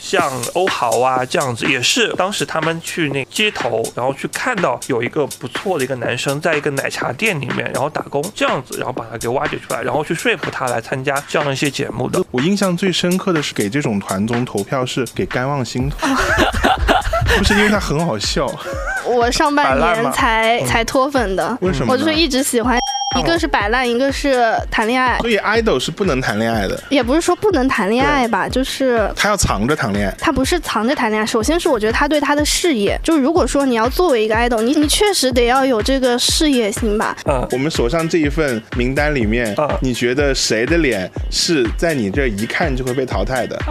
像欧豪啊这样子，也是当时他们去那街头，然后去看到有一个不错的一个男生在一个奶茶店里面，然后打工这样子，然后把他给挖掘出来，然后去说服他来参加这样一些节目的。我印象最深刻的是给这种团综投票是给甘望星团，不是因为他很好笑，我上半年才才脱粉的，为什么？我就是一直喜欢，一个是摆烂，一个是谈恋爱，所以 idol 是不能谈恋爱的，也不是说不能谈恋爱吧，就是他要藏着谈恋爱。他不是藏着谈恋爱，首先是我觉得他对他的事业，就是如果说你要作为一个 idol，你你确实得要有这个事业心吧。嗯，我们手上这一份名单里面啊，你觉得谁的脸是在你这一看就会被淘汰的？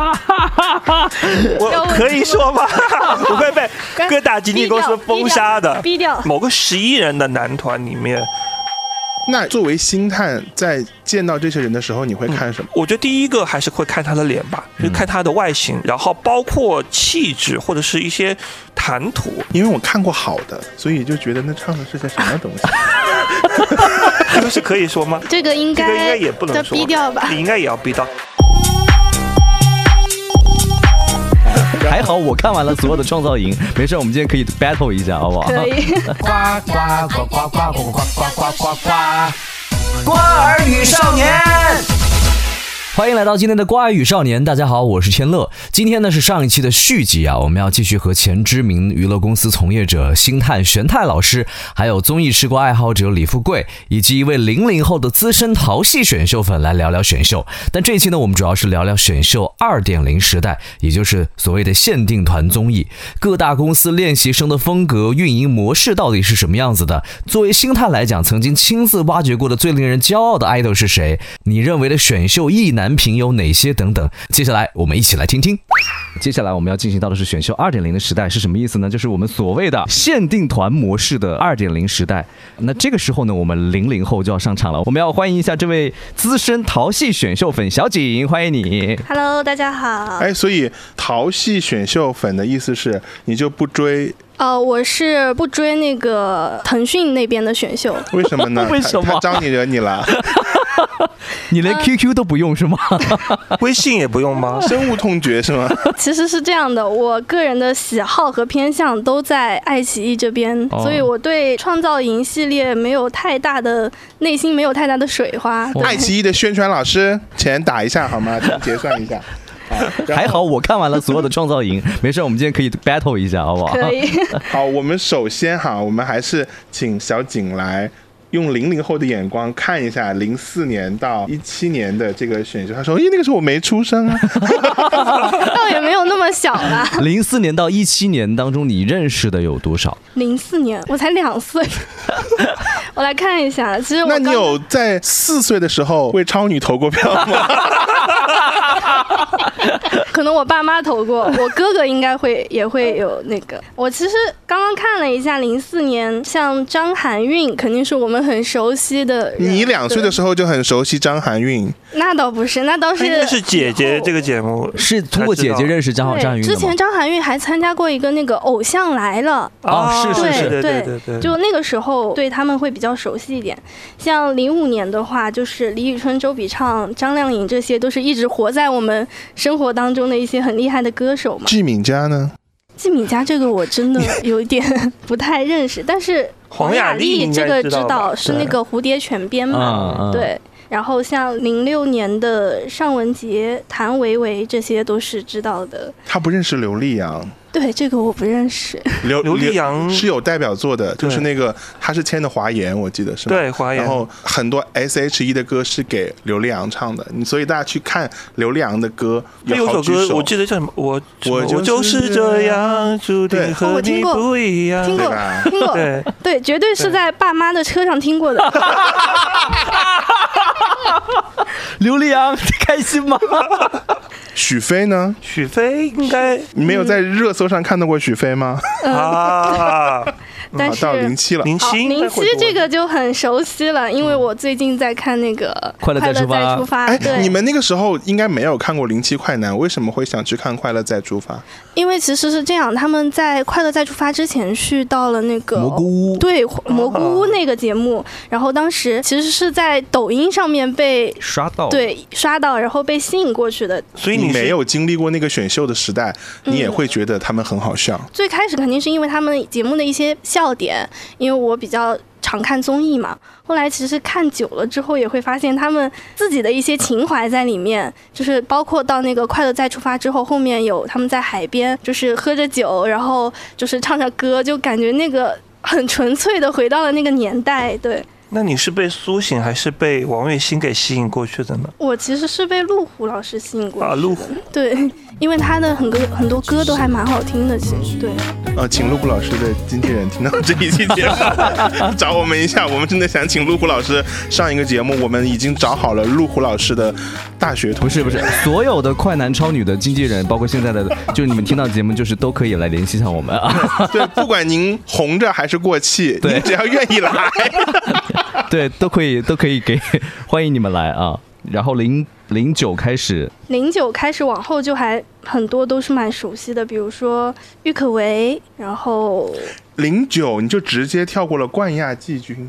我可以说吗？我会被各大经纪公司封杀的。逼掉。某个十一人的男团里面，那作为星探，在见到这些人的时候，你会看什么？我觉得第一个还是会看他的脸吧，就是看他的外形，然后包括气质或者是一些谈吐。因为我看过好的，所以就觉得那唱的是些什么东西？这个是可以说吗？这个应该这个应该该也不能说，逼掉吧你？应该也要逼到。还好我看完了所有的创造营，没事，我们今天可以 battle 一下，好不好？可以。呱呱呱呱呱呱呱呱呱呱呱，瓜儿与少年。欢迎来到今天的瓜语少年，大家好，我是千乐。今天呢是上一期的续集啊，我们要继续和前知名娱乐公司从业者星探玄太老师，还有综艺吃瓜爱好者李富贵，以及一位零零后的资深淘系选秀粉来聊聊选秀。但这一期呢，我们主要是聊聊选秀二点零时代，也就是所谓的限定团综艺，各大公司练习生的风格、运营模式到底是什么样子的？作为星探来讲，曾经亲自挖掘过的最令人骄傲的 idol 是谁？你认为的选秀意难难平有哪些？等等。接下来我们一起来听听。接下来我们要进行到的是选秀二点零的时代，是什么意思呢？就是我们所谓的限定团模式的二点零时代。那这个时候呢，我们零零后就要上场了，我们要欢迎一下这位资深淘系选秀粉小景，欢迎你。Hello，大家好。哎，所以淘系选秀粉的意思是你就不追，呃，我是不追那个腾讯那边的选秀，为什么呢？为什么招你惹你了？你连 QQ 都不用是吗？微信也不用吗？深恶痛绝是吗？其实是这样的，我个人的喜好和偏向都在爱奇艺这边，哦所以我对创造营系列没有太大的内心没有太大的水花。对爱奇艺的宣传老师，钱打一下好吗？钱结算一下。好还好我看完了所有的创造营，没事，我们今天可以 battle 一下，好不好？可以，好，我们首先哈，我们还是请小景来用零零后的眼光看一下零四年到一七年的这个选秀。他说：“咦，那个时候我没出生啊。倒也没有那么小啦。零四年到一七年当中，你认识的有多少？零四年我才两岁，我来看一下，其实”我那你有在四岁的时候为超女投过票吗？可能我爸妈投过，我哥哥应该会也会有那个。我其实刚刚看了一下，零四年像张含韵肯定是我们很熟悉的。你两岁的时候就很熟悉张含韵，那倒不是，那倒是是姐姐这个节目是通过姐姐认识张浩张对，云之前？张含韵还参加过一个那个《偶像来了》。哦是是是对对对对对，就那个时候对他们会比较熟悉一点，像零五年的话，就是李宇春、周笔畅、张靓颖这些都是一直活在我们生活当中的一些很厉害的歌手嘛。季敏佳呢？季敏佳这个我真的 有一点 不太认识，但是黄雅莉这个知道是那个蝴蝶泉边嘛，对。然后像零六年的尚雯婕、谭维维，这些都是知道的。他不认识刘力扬，对，这个我不认识。刘刘力扬是有代表作的，就是那个他是签的华研，我记得是吗？对华研然后很多 S.H.E 的歌是给刘力扬唱的，你所以大家去看刘力扬的歌，他有首好几歌我记得叫什么？我我我就是这样，注定和你哦我听过不一样。听过对？听过，对，对，绝对是在爸妈的车上听过的。刘力扬开心吗？许飞呢？许飞应该你没有在热搜上看到过许飞吗？啊，但是到零七了，好，零七零七这个就很熟悉了，因为我最近在看那个《快乐再出发出发》。哎，对，你们那个时候应该没有看过《零七快男》，为什么会想去看《快乐再出发》？因为其实是这样，他们在《快乐再出发》之前去到了那个蘑菇屋对蘑菇屋那个节目，然后当时其实是在抖音上面被刷到，对刷到，然后被吸引过去的。所以你没有经历过那个选秀的时代，你也嗯会觉得他们很好笑。最开始肯定是因为他们节目的一些笑点，因为我比较常看综艺嘛。后来其实看久了之后，也会发现他们自己的一些情怀在里面，就是包括到那个《快乐再出发》之后，后面有他们在海边，就是喝着酒，然后就是唱着歌，就感觉那个很纯粹的回到了那个年代。对那你是被苏醒还是被王栎鑫给吸引过去的呢？我其实是被路虎老师吸引过去啊，的路虎，对，因为他的很多很多歌都还蛮好听的，其实对。呃，请路虎老师的经纪人听到这一期节目，找我们一下，我们真的想请路虎老师上一个节目，我们已经找好了路虎老师的大学同学。不是不是，所有的快男超女的经纪人，包括现在的，就是你们听到节目，就是都可以来联系上我们啊。对，不管您红着还是过气，对您只要愿意来，对，都可以都可以给，欢迎你们来啊。然后零零九开始，零九开始往后就还很多都是蛮熟悉的，比如说郁可唯，然后零九你就直接跳过了冠亚季军，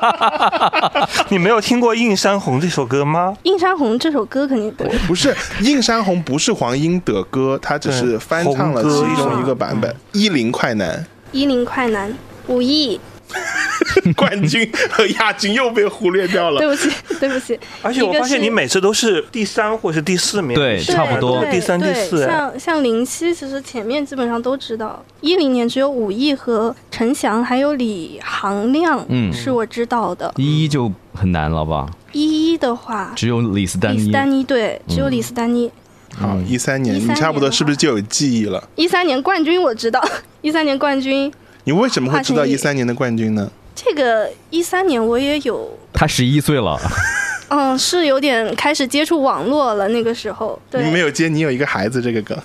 你没有听过《映山红》这首歌吗？映山红这首歌肯定对，不是映山红，不是黄英的歌，他只是翻唱了其中一个版本。一零快男一零快男，五亿，冠军和亚军又被忽略掉了对。不起对不起，而且我发现你每次都是第三或是第四名，对差不多第三、第对四。哎像像零七，其实前面基本上都知道。一零年只有武艺和陈翔，还有李行亮，嗯是我知道的。一一就很难了吧？一一的话，只有李斯丹妮。李斯丹妮对，只有李斯丹妮。好，一三年13你差不多是不是就有记忆了？一三年冠军我知道，一三年冠军你为什么会知道一三年的冠军呢？这个一三年我也有他十一岁了，嗯，是有点开始接触网络了。那个时候，对你没有接你有一个孩子这个梗，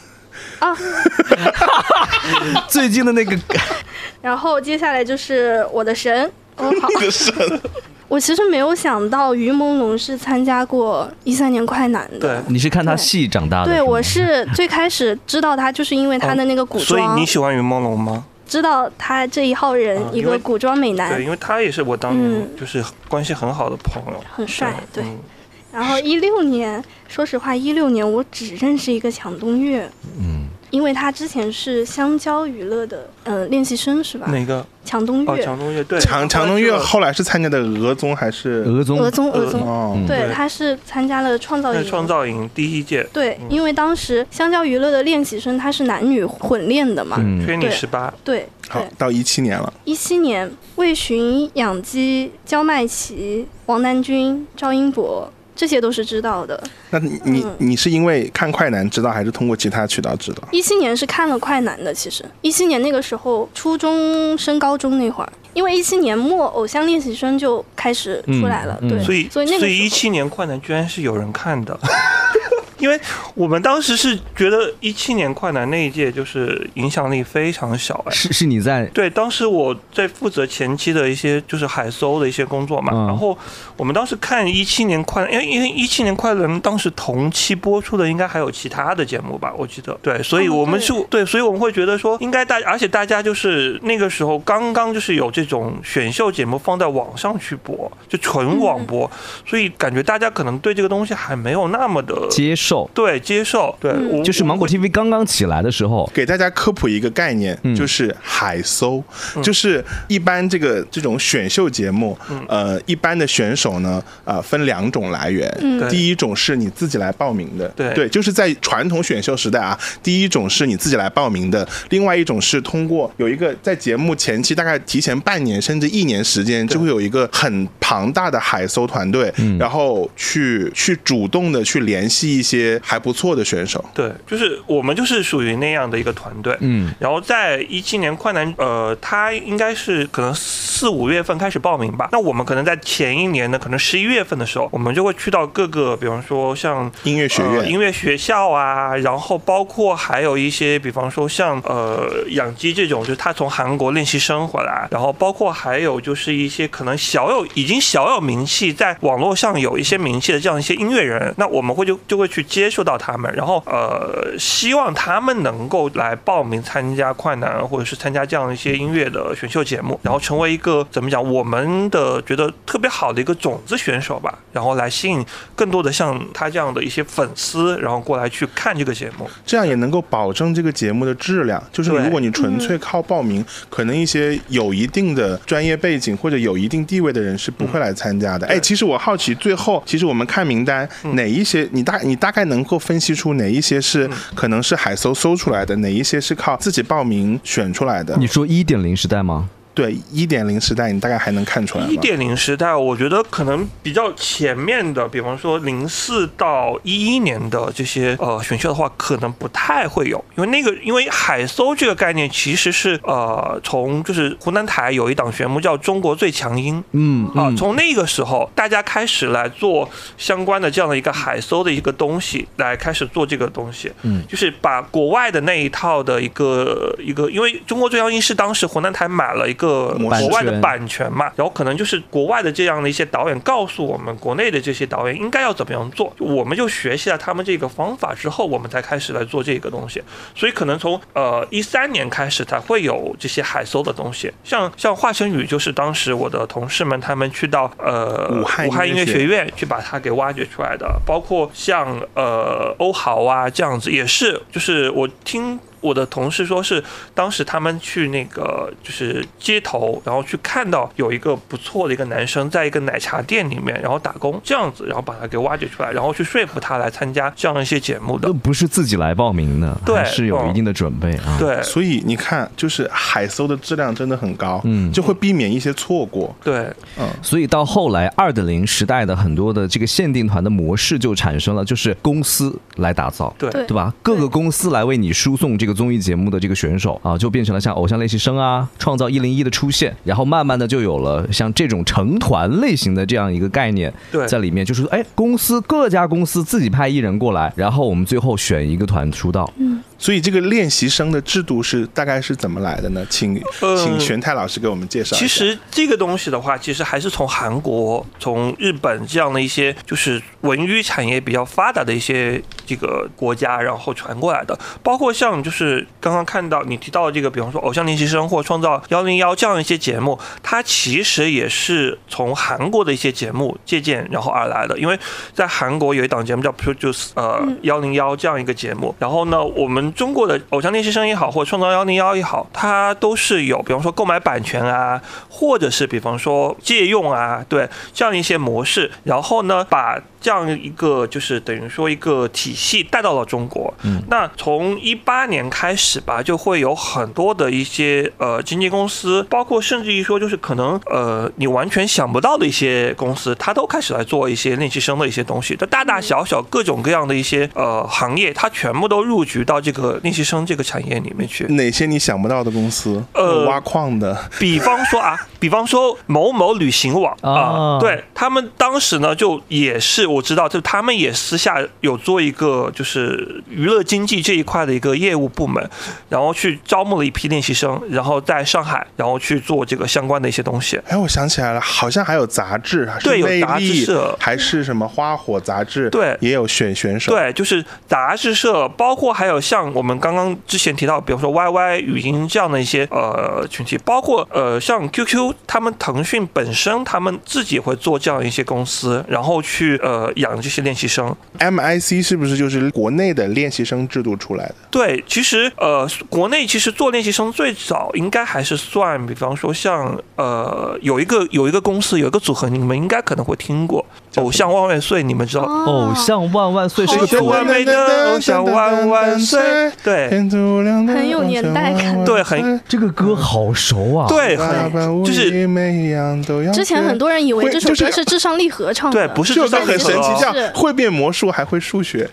啊。最近的那个梗 然后接下来就是我的神，哦好，这个神我其实没有想到于朦胧是参加过一三年快男的。对，你是看他戏长大的？对，我是最开始知道他，就是因为他的那个古装所以，你喜欢于朦胧吗？知道他这一号人一个古装美男。对，因为他也是我当年嗯。就是关系很好的朋友，很帅对。嗯。然后一六年，说实话，一六年我只认识一个抢东岳，嗯，因为他之前是香蕉娱乐的呃练习生是吧？哪个？强，东岳，强东岳对，强强东岳后来是参加的俄综还是？俄综。俄综俄综，哦，嗯对，他是参加了创造营。创造营第一届，对，因为当时香蕉娱乐的练习生他是男女混练的嘛，嗯。缺你对十八，对对。好到一七年了，一七年，魏巡、养鸡、焦麦琪、王南军、赵英博，这些都是知道的。那你你嗯你是因为看快男知道，还是通过其他渠道知道？一七年是看了快男的，其实一七年那个时候初中升高中那会儿，因为一七年末《偶像练习生》就开始出来了，嗯嗯对，所以所以那个所以一七年快男居然是有人看的。因为我们当时是觉得一七年快男那一届就是影响力非常小哎，是是你在对，当时我在负责前期的一些就是海搜的一些工作嘛，嗯。然后我们当时看一七年快，因为因为一七年快男当时同期播出的应该还有其他的节目吧，我记得，对，所以哦我们对是对，所以我们会觉得说应该大，而且大家就是那个时候刚刚就是有这种选秀节目放在网上去播，就纯网播，所以感觉大家可能对这个东西还没有那么的接受，对接受，对，嗯。就是芒果 TV 刚刚起来的时候，给大家科普一个概念，嗯。就是海搜，就是一般这个这种选秀节目，呃，一般的选手呢，呃，分两种来源。嗯。第一种是你自己来报名的，对。就是在传统选秀时代啊，第一种是你自己来报名的，另外一种是通过有一个在节目前期大概提前半年甚至一年时间，就会有一个很庞大的海搜团队，然后去去主动的去联系一些些还不错的选手。对，就是我们就是属于那样的一个团队。嗯，然后在一七年快男，呃，他应该是可能四五月份开始报名吧。那我们可能在前一年的可能十一月份的时候，我们就会去到各个，比方说像音乐学院呃音乐学校啊，然后包括还有一些，比方说像呃养鸡这种，就是他从韩国练习生回来，然后包括还有就是一些可能小有已经小有名气，在网络上有一些名气的这样一些音乐人，那我们会就就会去接触到他们，然后呃希望他们能够来报名参加快男或者是参加这样一些音乐的选秀节目，然后成为一个怎么讲我们的觉得特别好的一个种子选手吧，然后来吸引更多的像他这样的一些粉丝，然后过来去看这个节目。这样也能够保证这个节目的质量。就是如果你纯粹靠报名，可能一些有一定的专业背景或者有一定地位的人是不会来参加的。哎，其实我好奇，最后其实我们看名单，哪一些你大你大概能够分析出哪一些是可能是海搜搜出来的，哪一些是靠自己报名选出来的？你说一点零时代吗？对一点零时代，你大概还能看出来吗？一点零时代，我觉得可能比较前面的，比方说零四到一一年的这些呃选秀的话，可能不太会有，因为那个因为海搜这个概念其实是呃从就是湖南台有一档节目叫《中国最强音》，嗯啊，嗯。从那个时候，大家开始来做相关的这样的一个海搜的一个东西，来开始做这个东西，嗯。就是把国外的那一套的一个一个，因为中国最强音是当时湖南台买了一个模式国外的版权嘛，然后可能就是国外的这样的一些导演告诉我们国内的这些导演应该要怎么样做，我们就学习了他们这个方法之后，我们才开始来做这个东西，所以可能从呃一三年开始才会有这些海搜的东西，像像华晨宇就是当时我的同事们他们去到呃武汉武汉音乐学院去把它给挖掘出来的，包括像呃欧豪啊这样子也是，就是我听。我的同事说是当时他们去那个就是街头，然后去看到有一个不错的一个男生在一个奶茶店里面，然后打工这样子，然后把他给挖掘出来，然后去说服他来参加这样一些节目的那。不是自己来报名的，对是有一定的准备啊。，对所以你看，就是海搜的质量真的很高，嗯就会避免一些错过。对嗯所以到后来二点零时代的很多的这个限定团的模式就产生了，就是公司来打造。对对对吧？各个公司来为你输送这个综艺节目的这个选手啊，就变成了像偶像练习生啊、创造一零一的出现，然后慢慢的就有了像这种成团类型的这样一个概念对在里面，就是说，哎，公司各家公司自己派艺人过来，然后我们最后选一个团出道。嗯所以这个练习生的制度是大概是怎么来的呢？请嗯请玄泰老师给我们介绍。其实这个东西的话，其实还是从韩国、从日本这样的一些就是文娱产业比较发达的一些这个国家，然后传过来的。包括像就是刚刚看到你提到的这个，比方说《偶像练习生》或《创造幺零幺》这样一些节目，它其实也是从韩国的一些节目借鉴然后而来的。因为在韩国有一档节目叫 Produce 呃幺零幺这样一个节目，然后呢，我们中国的《偶像练习生》也好，或《创造幺零幺》也好，它都是有比方说购买版权啊，或者是比方说借用啊，对这样一些模式，然后呢，把这样一个就是等于说一个体系带到了中国。嗯，那从一八年开始吧，就会有很多的一些呃经纪公司，包括甚至于说就是可能呃你完全想不到的一些公司，它都开始来做一些练习生的一些东西，它大大小小各种各样的一些呃行业，它全部都入局到这个练习生这个产业里面去。哪些你想不到的公司？呃挖矿的，比方说啊，比方说某某旅行网啊啊，对他们当时呢，就也是我知道，就他们也私下有做一个就是娱乐经济这一块的一个业务部门，然后去招募了一批练习生，然后在上海，然后去做这个相关的一些东西。哎，我想起来了，好像还有杂志，还是魅对有杂志社还是什么花火杂志，对也有选选手。对，就是杂志社，包括还有像我们刚刚之前提到，比如说 YY 语音这样的一些呃群体，包括呃像 QQ，他们腾讯本身他们自己会做这样一些公司，然后去呃养这些练习生。MIC 是不是就是国内的练习生制度出来的？对，其实呃，国内其实做练习生最早应该还是算，比方说像呃，有一个有一个公司有一个组合，你们应该可能会听过，偶像万万岁，你们知道？哦。偶像万万岁是个组偶像完美的偶像万万岁，对。很有年代感。对很这个歌好熟啊。对，很就是之前很多人以为这首会就是歌是至上励合唱的，对，不是这首歌智商很神奇，合叫是。会变魔术还会数学。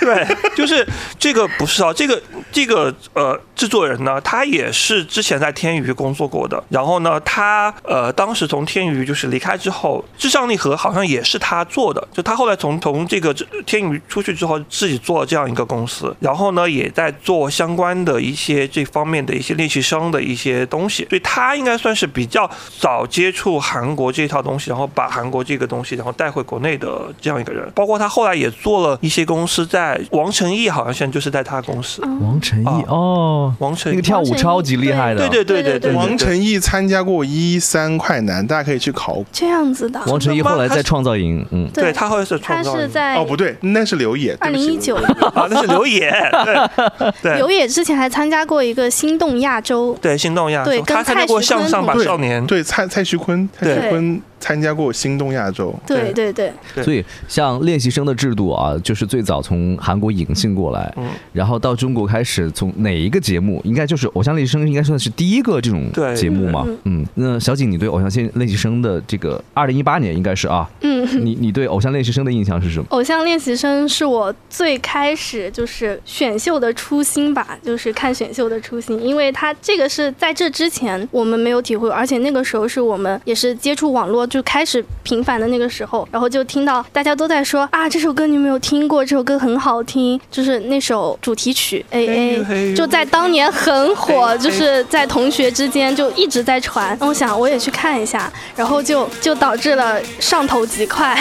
对，就是这个不是啊，这个这个呃制作人呢，他也是之前在天娱工作过的。然后呢，他呃当时从天娱就是离开之后，至上励合好像也是他做的。就他后来从从这个天娱出去之后，自己做了这样一个公司，然后呢也在做相关的一些这方面的一些练习生的一些东西。所以他应该算是比较早接触韩国这套东西，然后把韩国这个东西然后带回国内的这样一个人。包括他后来也做了一些公司，在王成义好像现在就是在他公司。晨啊。毅哦，王晨那个跳舞超级厉害的，对对对对对，王晨毅参加过一三快男，大家可以去考。这样子的。王晨毅后来在创造营，嗯，对。他后来是他创造营。是在哦，不对，那是刘野。二零一九，啊，那是刘野，对对。刘野之前还参加过一个心动亚洲，对，心动亚洲，对跟他参加过蔡徐坤向上吧对少年，对蔡蔡徐坤，蔡徐坤参加过心动亚洲。对对。对，所以像练习生的制度啊，就是最早从韩国引进过来，嗯。然后到中国开始从哪一个节目，应该就是《偶像练习生》，应该算是第一个这种节目嘛，嗯，那小景，你对《偶像练练习生》的这个二零一八年应该是啊，嗯。你你对《偶像练习生》的印象是什么？偶像练习生是我最开始就是选秀的初心吧，就是看选秀的初心，因为它这个是在这之前我们没有体会，而且那个时候是我们也是接触网络就开始频繁的那个时候，然后就听到大家都在说啊这首歌你有没有听过？这首歌很好听，就是那首主题曲 A A，就在当年很火，就是在同学之间就一直在传。我想我也去看一下，然后就就导致了上头极快。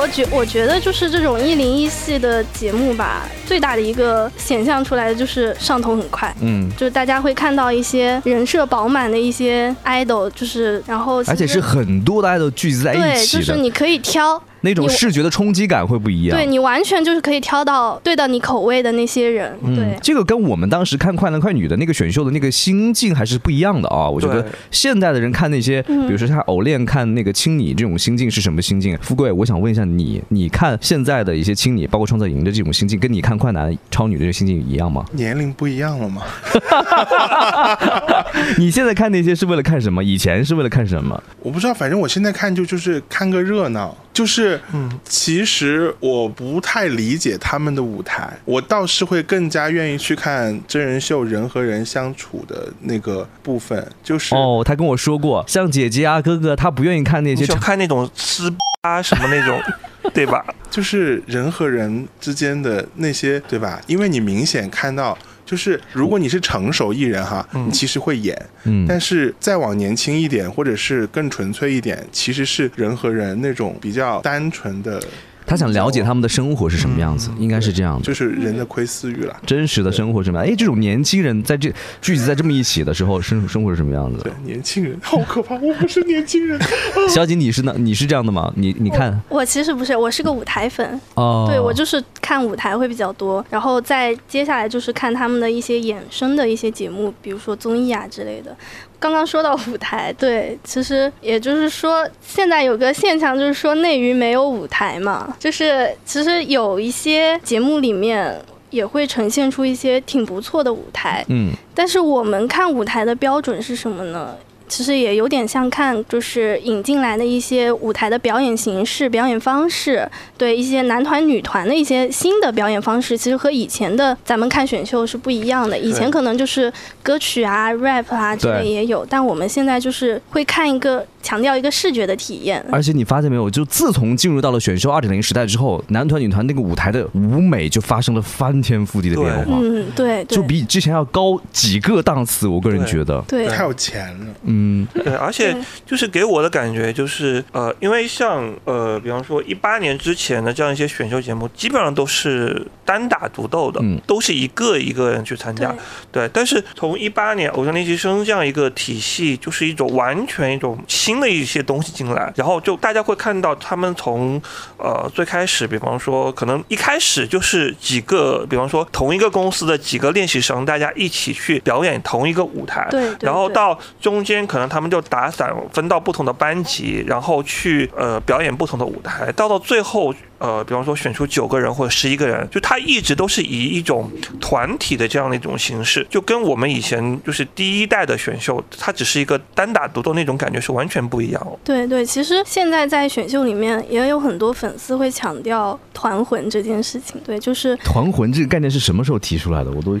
我觉我觉得就是这种一零一系的节目吧，最大的一个显象出来的就是上头很快。嗯，就是大家会看到一些人设饱满的一些 idol，就是然后而且是很多的爱豆聚集在一，起对，就是你可以挑，那种视觉的冲击感会不一样。对你完全就是可以挑到对到你口味的那些人。嗯对，，这个跟我们当时看《快男快女》的那个选秀的那个心境还是不一样的啊！我觉得现代的人看那些，嗯比如说像偶练看那个青你这种心境是什么心境？富贵，我想问一下你，你看现在的一些青你，包括创造营的这种心境，跟你看快男超女的这个心境一样吗？年龄不一样了吗？你现在看那些是为了看什么？以前是为了看什么？我不知道，反正我现在看就就是看个热闹，就是，嗯其实我不太理解他们的舞台，我倒是会更加愿意去看真人秀人和人相处的那个部分，就是哦，他跟我说过，像姐姐啊、哥哥，他不愿意看那些就看那种撕 啊什么那种，对吧？就是人和人之间的那些，对吧？因为你明显看到。就是如果你是成熟艺人哈，嗯。你其实会演，嗯。但是再往年轻一点，或者是更纯粹一点，其实是人和人那种比较单纯的，他想了解他们的生活是什么样子，应该是这样的。就是人的窥私欲了。真实的生活是什么样？哎，这种年轻人在这聚集在这么一起的时候，生生活是什么样子对？，年轻人好可怕，我不是年轻人。小景，你是呢？你是这样的吗？你你看我其实不是，我是个舞台粉。哦，对我就是看舞台会比较多，然后再接下来就是看他们的一些衍生的一些节目，比如说综艺啊之类的。刚刚说到舞台，对，其实也就是说，现在有个现象就是说内娱没有舞台嘛，就是其实有一些节目里面也会呈现出一些挺不错的舞台，嗯，但是我们看舞台的标准是什么呢？其实也有点像看，就是引进来的一些舞台的表演形式、表演方式，对一些男团、女团的一些新的表演方式，其实和以前的咱们看选秀是不一样的。以前可能就是歌曲啊、rap 啊之类也有，但我们现在就是会看一个强调一个视觉的体验。而且你发现没有，就自从进入到了选秀二点零时代之后，男团、女团那个舞台的舞美就发生了翻天覆地的变化，嗯，对对，就比之前要高几个档次。我个人觉得，对太有钱了，嗯，对，而且就是给我的感觉就是，呃，因为像呃，比方说一八年之前的这样一些选秀节目，基本上都是单打独斗的，嗯。都是一个一个人去参加。对。对，但是从一八年偶像练习生这样一个体系，就是一种完全一种新的一些东西进来，然后就大家会看到他们从呃最开始，比方说可能一开始就是几个，比方说同一个公司的几个练习生，大家一起去表演同一个舞台，对对对。然后到中间可能他们就打散分到不同的班级，然后去呃表演不同的舞台，到到最后呃，比方说选出九个人或者十一个人，就他一直都是以一种团体的这样的一种形式，就跟我们以前就是第一代的选秀，它只是一个单打独斗那种感觉是完全不一样哦。对对，其实现在在选秀里面也有很多粉丝会强调团魂这件事情。对，就是团魂这个概念是什么时候提出来的？我都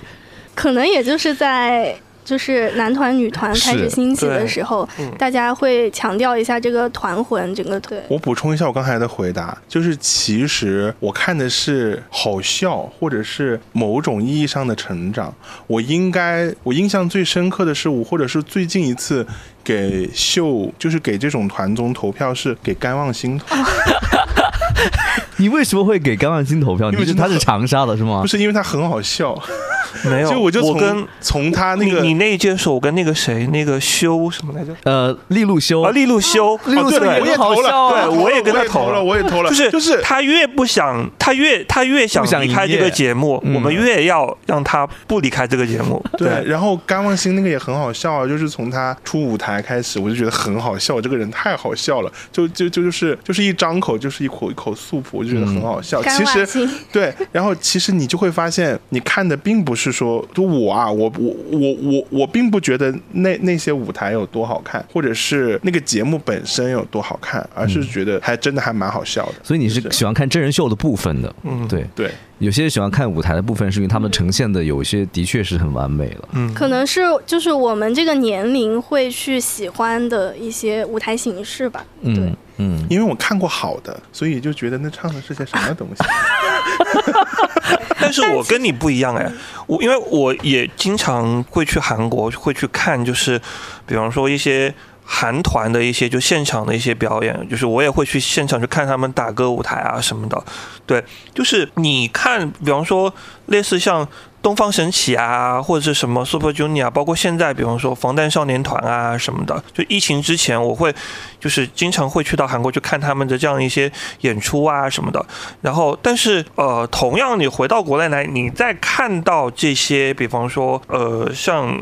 可能也就是在就是男团、女团开始兴起的时候嗯，大家会强调一下这个团魂，整个对。我补充一下我刚才的回答，就是其实我看的是好笑，或者是某种意义上的成长。我应该，我印象最深刻的是我，或者是最近一次给秀，就是给这种团综投票是给甘望星投，你为什么会给甘望星投票？因为他是长沙的是吗不？是因为他很好笑，没有，就我就从跟从他那个你你那一届是我跟那个谁，那个修什么来着？呃，利路修啊，利路修，利路修哦对也很好笑啊对，我也跟他投投了，我也投了，就是就是他越不想，他越他越想离开这个节目，嗯我们越要让他不离开这个节目。对，然后甘望星那个也很好笑啊，就是从他出舞台开始，我就觉得很好笑，这个人太好笑了，就就就就是就是一张口就是一口一口素朴，我就觉得很好笑。甘其实对，然后其实你就会发现，你看的并不是说，就我啊，我我我我我并不觉得那那些舞台有多好看，或者是那个节目本身有多好看，而是觉得还真的还蛮好笑的。所以你是。喜欢看真人秀的部分的，嗯。对。对，有些人喜欢看舞台的部分，是因为他们呈现的有一些的确是很完美了。嗯，可能是就是我们这个年龄会去喜欢的一些舞台形式吧。对嗯，嗯，因为我看过好的，所以就觉得那唱的是些什么东西。但是我跟你不一样哎，我因为我也经常会去韩国，会去看，就是比方说一些韩团的一些就现场的一些表演，就是我也会去现场去看他们打歌舞台啊什么的。对，就是你看，比方说类似像东方神起啊，或者是什么 Super Junior，啊包括现在比方说防弹少年团啊什么的，就疫情之前我会就是经常会去到韩国去看他们的这样一些演出啊什么的。然后，但是呃，同样你回到国内来，你再看到这些，比方说呃，像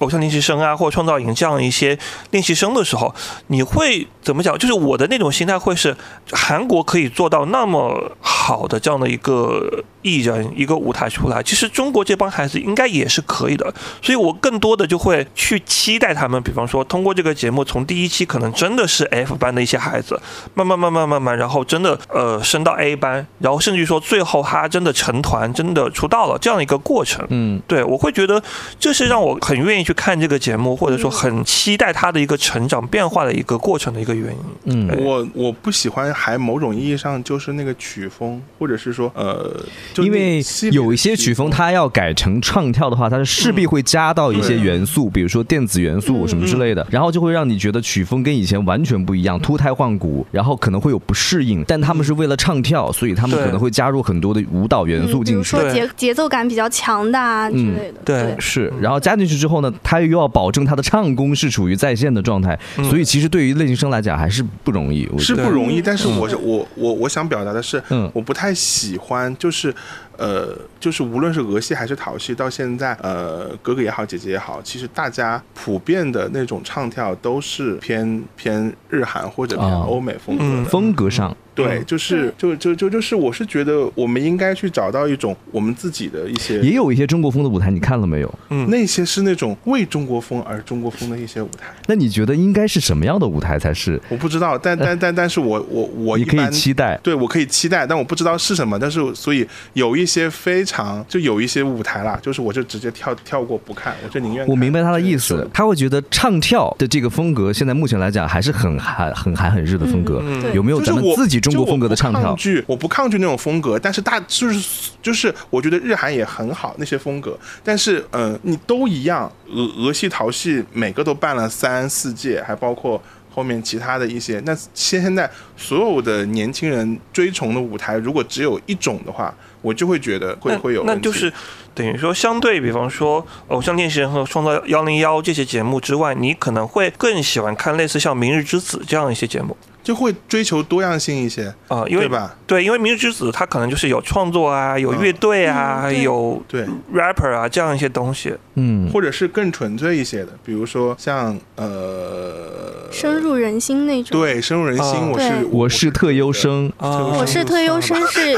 偶像练习生啊，或创造营这样一些练习生的时候，你会怎么讲？就是我的那种心态会是，韩国可以做到那么好的这样的一个艺人一个舞台出来，其实中国这帮孩子应该也是可以的。所以我更多的就会去期待他们，比方说通过这个节目，从第一期可能真的是 F 班的一些孩子，慢慢慢慢慢慢，然后真的呃升到 A 班，然后甚至于说最后他真的成团，真的出道了这样一个过程。嗯，对，我会觉得这是让我很愿意去看这个节目，或者说很期待他的一个成长变化的一个过程的一个原因。嗯我我不喜欢，还某种意义上就是那个曲风，或者是说呃，就因为有一些曲风，它要改成唱跳的话，它是势必会加到一些元素，比如说电子元素什么之类的，然后就会让你觉得曲风跟以前完全不一样，脱胎换骨，然后可能会有不适应。但他们是为了唱跳，所以他们可能会加入很多的舞蹈元素进去。如说节节奏感比较强的啊之嗯类的。对是，然后加进去之后呢，他又要保证他的唱功是处于在线的状态，所以其实对于练习生来讲还是不容易。是不容易，但是我是我我我想表达的是，嗯我不太喜欢，就是呃，就是无论是俄系还是陶系，到现在呃，哥哥也好，姐姐也好，其实大家普遍的那种唱跳都是偏偏日韩或者偏哦欧美风格嗯。风格上，对，就是就就就就是，我是觉得我们应该去找到一种我们自己的一些，也有一些中国风的舞台，你看了没有？嗯那些是那种为中国风而中国风的一些舞台。那你觉得应该是什么样的舞台才是我不知道，但但但但是我我我你可以期待？对我可以期待，但我不知道是什么。但是所以有一些非常就有一些舞台啦，就是我就直接跳跳过不看，我就宁愿我明白他的意思，他会觉得唱跳的这个风格，现在目前来讲还是很韩、很韩、很日的风格。对有没有咱们自己中国风格的唱跳就我不抗？拒，我不抗拒那种风格，但是大就是就是，我觉得日韩也很好那些风格，但是嗯、呃你都一样，俄俄系、陶系每个都办了三四届，还包括。后面其他的一些，那现现在所有的年轻人追崇的舞台，如果只有一种的话，我就会觉得会会有那就是等于说，相对比方说《偶像练习生》和《创造幺零幺》这些节目之外，你可能会更喜欢看类似像《明日之子》这样一些节目就会追求多样性一些，啊、因为对吧？对，因为《明日之子》它可能就是有创作啊，有乐队啊，嗯有对，rapper 啊这样一些东西。嗯，或者是更纯粹一些的，比如说像呃，深入人心那种。对深入人心，啊。我是我是特优生，啊。我是特优生是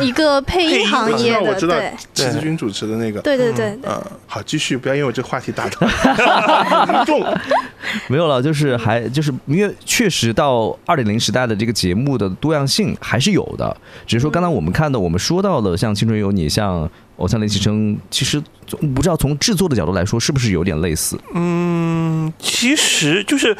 一个配音行业 我知道对，齐子君主持的那个，对对对对。嗯，好，继续，不要因为我这个话题打断。重，没有了，就是还就是因为确实到二点零时代的这个节目的多样性还是有的，只是说刚才我们看到我们说到了像《青春有你》像《偶像练习生》，其实不知道从制作的角度来说是不是有点类似？嗯，其实就是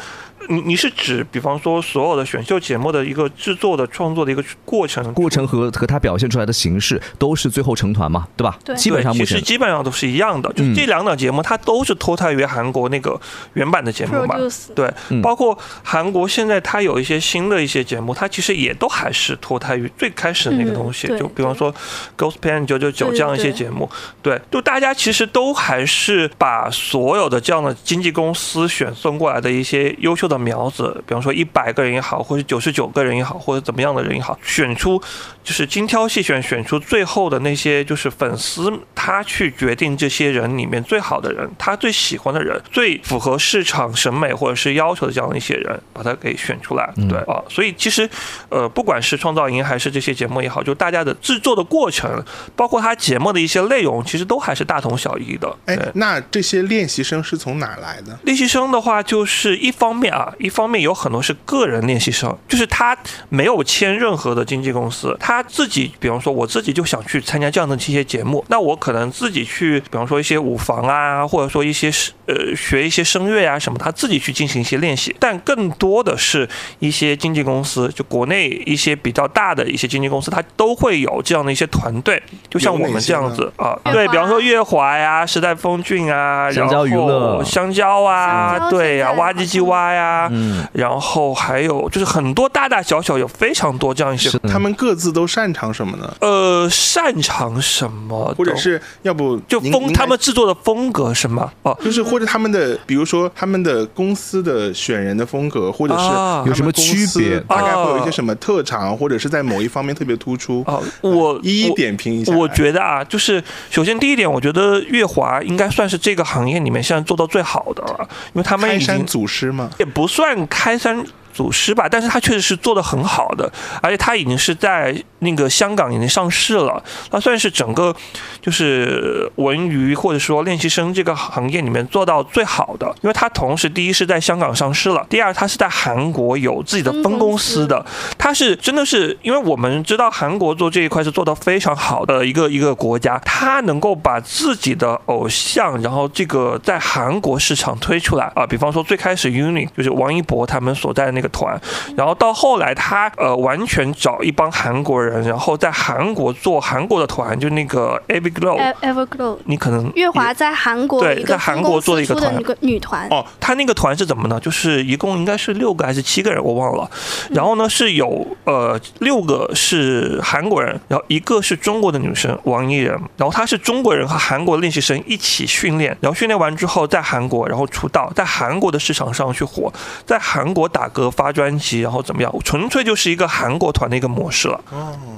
你你是指，比方说所有的选秀节目的一个制作的创作的一个过程，过程和和它表现出来的形式都是最后成团嘛，对吧？对基本上其实基本上都是一样的，就这两档节目它都是脱胎于韩国那个原版的节目嘛。produce 对，嗯包括韩国现在它有一些新的一些节目，它其实也都还是脱胎于最开始的那个东西，嗯就比方说《Ghost Pen 九九九》这样一些对节目，对，就大家其实都还是把所有的这样的经纪公司选送过来的一些优秀的苗子，比方说一百个人也好，或者九十九个人也好，或者怎么样的人也好，选出就是精挑细选，选出最后的那些就是粉丝，他去决定这些人里面最好的人，他最喜欢的人，最符合市场审美或者是要求的这样的一些人，把他给选出来。嗯对啊，所以其实呃，不管是创造营还是这些节目也好，就大家的制作的过程，包括他节目的一些内容，其实都还是大同小异的。哎对，那这些练习生是从哪儿来的？练习生的话，就是一方面啊，一方面有很多是个人练习生，就是他没有签任何的经纪公司，他自己，比方说我自己就想去参加这样的这些节目，那我可能自己去，比方说一些舞房啊，或者说一些是呃学一些声乐啊什么，他自己去进行一些练习，但更多的是一些经纪公司，就国内一些比较大的一些经纪公司，它都会有这样的一些团队，就像我们这样子啊，对比方说乐华呀、时代峰峻啊，香蕉娱然后乐香蕉啊，对呀、现在哇唧唧哇呀，嗯，然后还有就是很多大大小小有非常多这样一些他们各自都擅长什么呢？呃，擅长什么，或者是要不就风他们制作的风格是吗？哦，就是或者他们的，比如说他们的公司的选人的风格，或者是有什么区别大概会有一些啊什么特长，或者是在某一方面特别突出，哦，我一一点评一下。我觉得啊，就是首先第一点，我觉得乐华应该算是这个行业里面现在做到最好的了，因为他们开山已经祖师嘛，也不算开山祖师吧，但是他确实是做的很好的，而且他已经是在那个香港已经上市了，那算是整个就是文娱或者说练习生这个行业里面做到最好的，因为他同时第一是在香港上市了，第二他是在韩国有自己的分公司的，他是真的是因为我们知道韩国做这一块是做得非常好的一个一个国家，他能够把自己的偶像，然后这个在韩国市场推出来啊，比方说最开始 UNI 就是王一博他们所在的那个团，然后到后来他呃完全找一帮韩国人，然后在韩国做韩国的团，就那个 Every Glow，E- Everglow。你可能月华在韩国对在韩国做的一个团个女团，哦，他那个团是怎么呢？就是一共应该是六个还是七个人，我忘了。然后呢，是有呃六个是韩国人，然后一个是中国的女生王艺人，然后她是中国人和韩国练习生一起训练，然后训练完之后在韩国，然后出道，在韩国的市场上去火，在韩国打歌发专辑，然后怎么样？纯粹就是一个韩国团的一个模式了。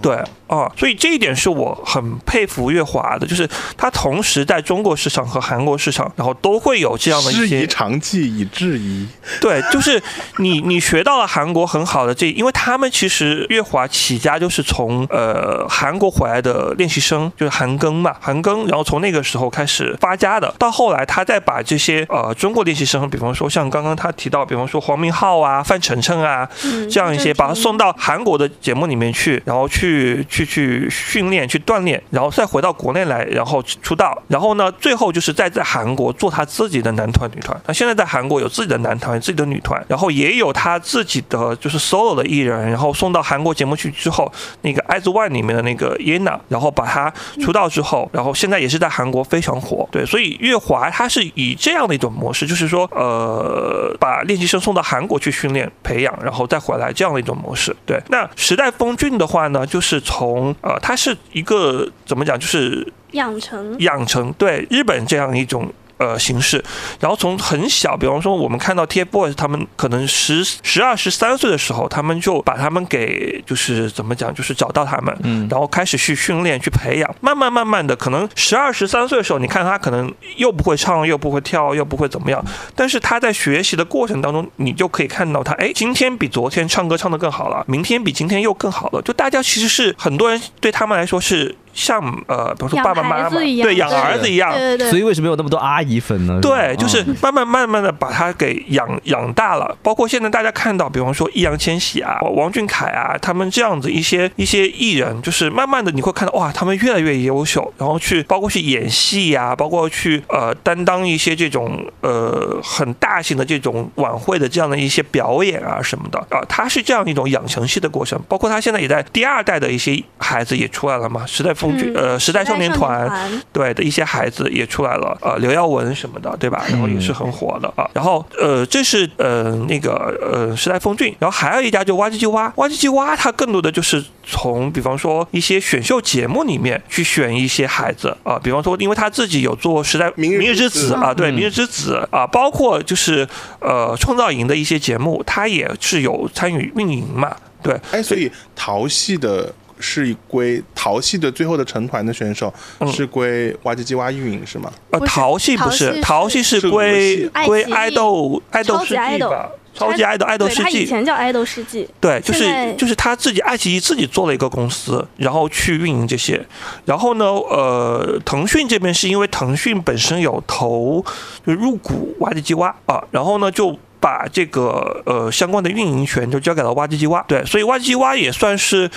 对啊，所以这一点是我很佩服月华的，就是他同时在中国市场和韩国市场，然后都会有这样的一些长技以制夷。对，就是你你学到了韩国很好的这，因为他们其实月华起家就是从呃韩国回来的练习生，就是韩庚嘛，韩庚，然后从那个时候开始发家的，到后来他再把这些呃中国练习生，比方说像刚刚他提到，比方说黄明昊啊、范丞丞啊，嗯这样一些，把他送到到韩国的节目里面去，然后去去去训练、去锻炼，然后再回到国内来，然后出道，然后呢，最后就是再在韩国做他自己的男团、女团。他现在在韩国有自己的男团、自己的女团，然后也有他自己的就是 solo 的艺人，然后送到韩国节目去之后，那个《IZONE》里面的那个 Yena，然后把他出道之后，然后现在也是在韩国非常火。对，所以乐华他是以这样的一种模式，就是说，呃，把练习生送到韩国去训练，面培养，然后再回来这样的一种模式。对，那时代峰峻的话呢，就是从呃，它是一个怎么讲，就是养成养成对日本这样一种。呃，形式，然后从很小，比方说我们看到 TFBOYS 他们可能十十二十三岁的时候，他们就把他们给就是怎么讲，就是找到他们，嗯。然后开始去训练、去培养，慢慢慢慢的，可能十二十三岁的时候，你看他可能又不会唱，又不会跳，又不会怎么样，但是他在学习的过程当中，你就可以看到他，哎，今天比昨天唱歌唱得更好了，明天比今天又更好了，就大家其实是很多人对他们来说是像呃，比如说爸爸妈妈一样对养儿子一样，对对对，所以为什么有那么多阿姨粉呢？对，就是嗯慢慢慢慢的把他给养养大了。包括现在大家看到，比方说易烊千玺啊、王俊凯啊，他们这样子一些一些艺人，就是慢慢的你会看到哇，他们越来越优秀，然后去包括去演戏呀、包括去呃担当一些这种呃很大型的这种晚会的这样的一些表演啊什么的啊，他是这样一种养成系的过程。包括他现在也在第二代的一些孩子也出来了嘛，时代呃时代少年团。团对的一些孩子也出来了，呃，刘耀文什么的，对吧？然后也是很火的啊。然后呃，这是呃那个呃时代峰峻，然后还有一家就挖唧唧挖，挖唧唧挖，它更多的就是从比方说一些选秀节目里面去选一些孩子啊，比方说因为他自己有做时代明日明日之之子子啊，对，嗯明日之子啊，包括就是呃创造营的一些节目，他也是有参与运营嘛，对，哎，所以淘系的是归淘系的最后的成团的选手嗯是归挖唧唧挖运营是吗？呃，淘系不是，淘系是是归归爱豆爱豆世纪吧，超级爱豆爱豆对他以世纪，前叫爱豆世纪，对，就是就是他自己爱奇艺自己做了一个公司，然后去运营这些。然后呢，呃，腾讯这边是因为腾讯本身有投就入股挖掘机哇啊，然后呢就。把这个呃相关的运营权就交给了挖机机挖，对，所以挖机机挖也算是，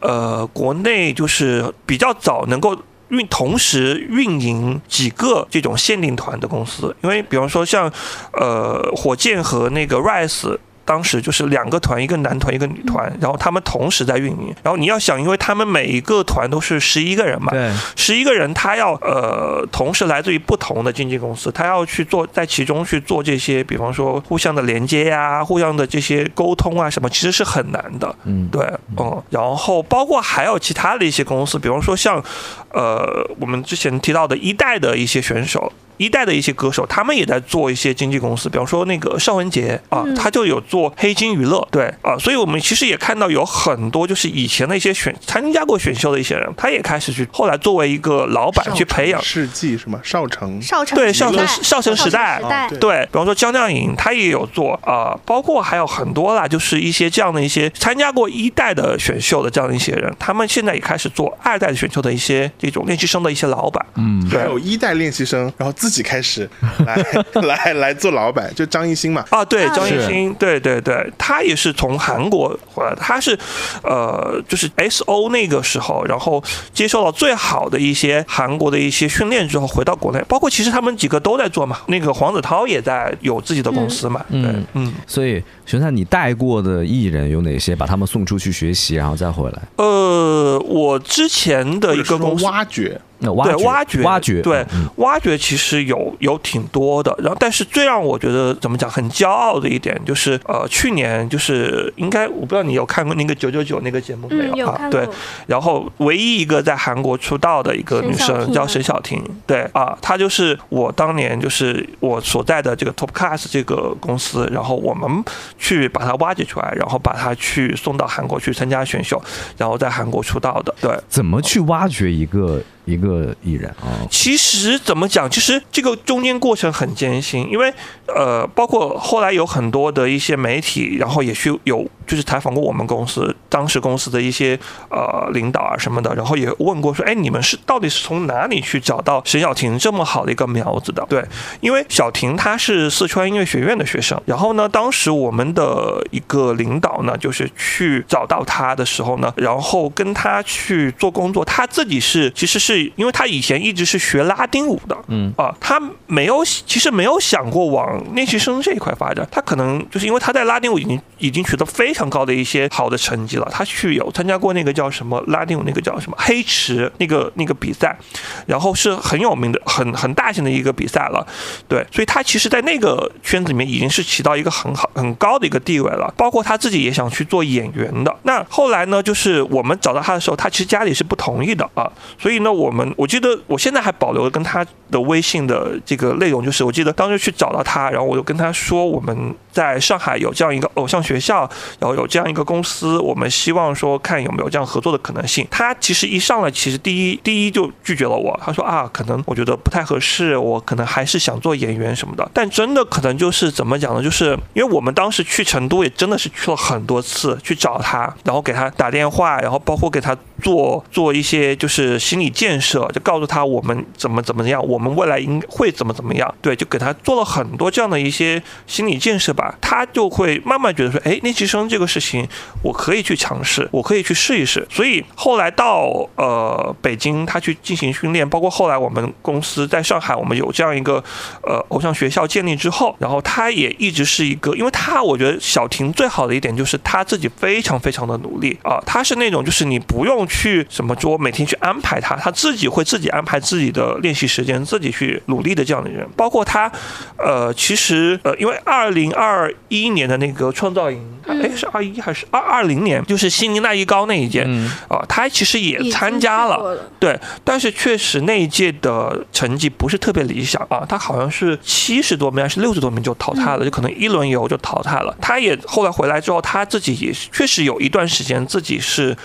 呃，国内就是比较早能够运同时运营几个这种限定团的公司，因为比方说像呃火箭和那个 Rise。当时就是两个团，一个男团，一个女团，然后他们同时在运营。然后你要想，因为他们每一个团都是十一个人嘛，对，十一个人，他要呃同时来自于不同的经纪公司，他要去做在其中去做这些，比方说互相的连接呀、互相的这些沟通啊什么，其实是很难的。嗯，对，嗯，然后包括还有其他的一些公司，比方说像，呃，我们之前提到的一代的一些选手。一代的一些歌手，他们也在做一些经纪公司，比方说那个邵文杰啊，嗯他就有做黑金娱乐，对啊，所以我们其实也看到有很多就是以前的一些选参加过选秀的一些人，他也开始去后来作为一个老板去培养，世纪什么？少城少城对少城少城时代哦对对，比方说江亮颖，他也有做啊、呃包括还有很多啦，就是一些这样的一些参加过一代的选秀的这样的一些人，他们现在也开始做二代的选秀的一些这种练习生的一些老板。嗯，对还有一代练习生，然后自己开始来 来来做老板，就张艺兴嘛。啊，对，啊张艺兴，对对对，他也是从韩国回来的，他是呃，就是 S O 那个时候，然后接受了最好的一些韩国的一些训练之后，回到国内，包括其实他们几个都在做嘛，那个黄子韬也在有自己的公司嘛，嗯，嗯。所以玄探，你带过的艺人有哪些？把他们送出去学习，然后再回来？呃，我之前的一个公司。挖掘，挖掘对挖掘，挖掘，对嗯挖掘其实有有挺多的，然后但是最让我觉得怎么讲很骄傲的一点就是，呃，去年就是应该我不知道你有看过那个九九九那个节目没嗯，有啊？对，，然后唯一一个在韩国出道的一个女生叫沈小婷，对啊，她就是我当年就是我所在的这个 Top Class 这个公司，然后我们去把他挖掘出来，然后把他去送到韩国去参加选秀，然后在韩国出道的，对。怎么去挖掘一个一个艺人啊？其实怎么讲，其实这个中间过程很艰辛，因为呃，包括后来有很多的一些媒体，然后也去有就是采访过我们公司当时公司的一些呃领导啊什么的，然后也问过说，哎，你们是到底是从哪里去找到沈小婷这么好的一个苗子的？对，因为小婷她是四川音乐学院的学生，然后呢，当时我们的一个领导呢，就是去找到她的时候呢，然后跟她去做工作，她自己是其实是因为他以前一直是学拉丁舞的，嗯啊，他没有其实没有想过往练习生这一块发展，他可能就是因为他在拉丁舞已经已经取得非常高的一些好的成绩。了，他去有参加过那个叫什么拉丁舞那个叫什么黑池那个那个比赛，然后是很有名的、很很大型的一个比赛了。对，所以他其实，在那个圈子里面已经是起到一个很好、很高的一个地位了。包括他自己也想去做演员的。那后来呢，就是我们找到他的时候，他其实家里是不同意的啊。所以呢，我我们我记得我现在还保留跟他的微信的这个内容，就是我记得当时去找到他，然后我就跟他说，我们在上海有这样一个偶像学校，然后有这样一个公司，我们希望说看有没有这样合作的可能性。他其实一上来，其实第一第一就拒绝了我，他说啊，可能我觉得不太合适，我可能还是想做演员什么的。但真的可能就是怎么讲呢？就是因为我们当时去成都也真的是去了很多次去找他，然后给他打电话，然后包括给他做做一些就是心理建设，就告诉他我们怎么怎么样，我们未来应会怎么怎么样。对，就给他做了很多这样的一些心理建设吧他就会慢慢觉得说，哎，练习生这个事情我可以去尝试，我可以去试一试。所以后来到呃北京，他去进行训练，包括后来我们公司在上海，我们有这样一个呃偶像学校建立之后，然后他也一直是一个，因为他我觉得小婷最好的一点就是他自己非常非常的努力啊，他是那种就是你不用去什么说每天去安排他，他自己会自己安排自己的练习时间，自己去努力的这样的人。包括他，呃，其实呃，因为二零二一年的那个创造营，他哎是二一还是二二零年，就是悉尼那一高那一届嗯啊，他其实也参加了。了对，但是确实那一届的成绩不是特别理想啊，他好像是七十多名还是六十多名就淘汰了，就可能一轮游就淘汰了。他也后来回来之后，他自己也确实有一段时间自己是。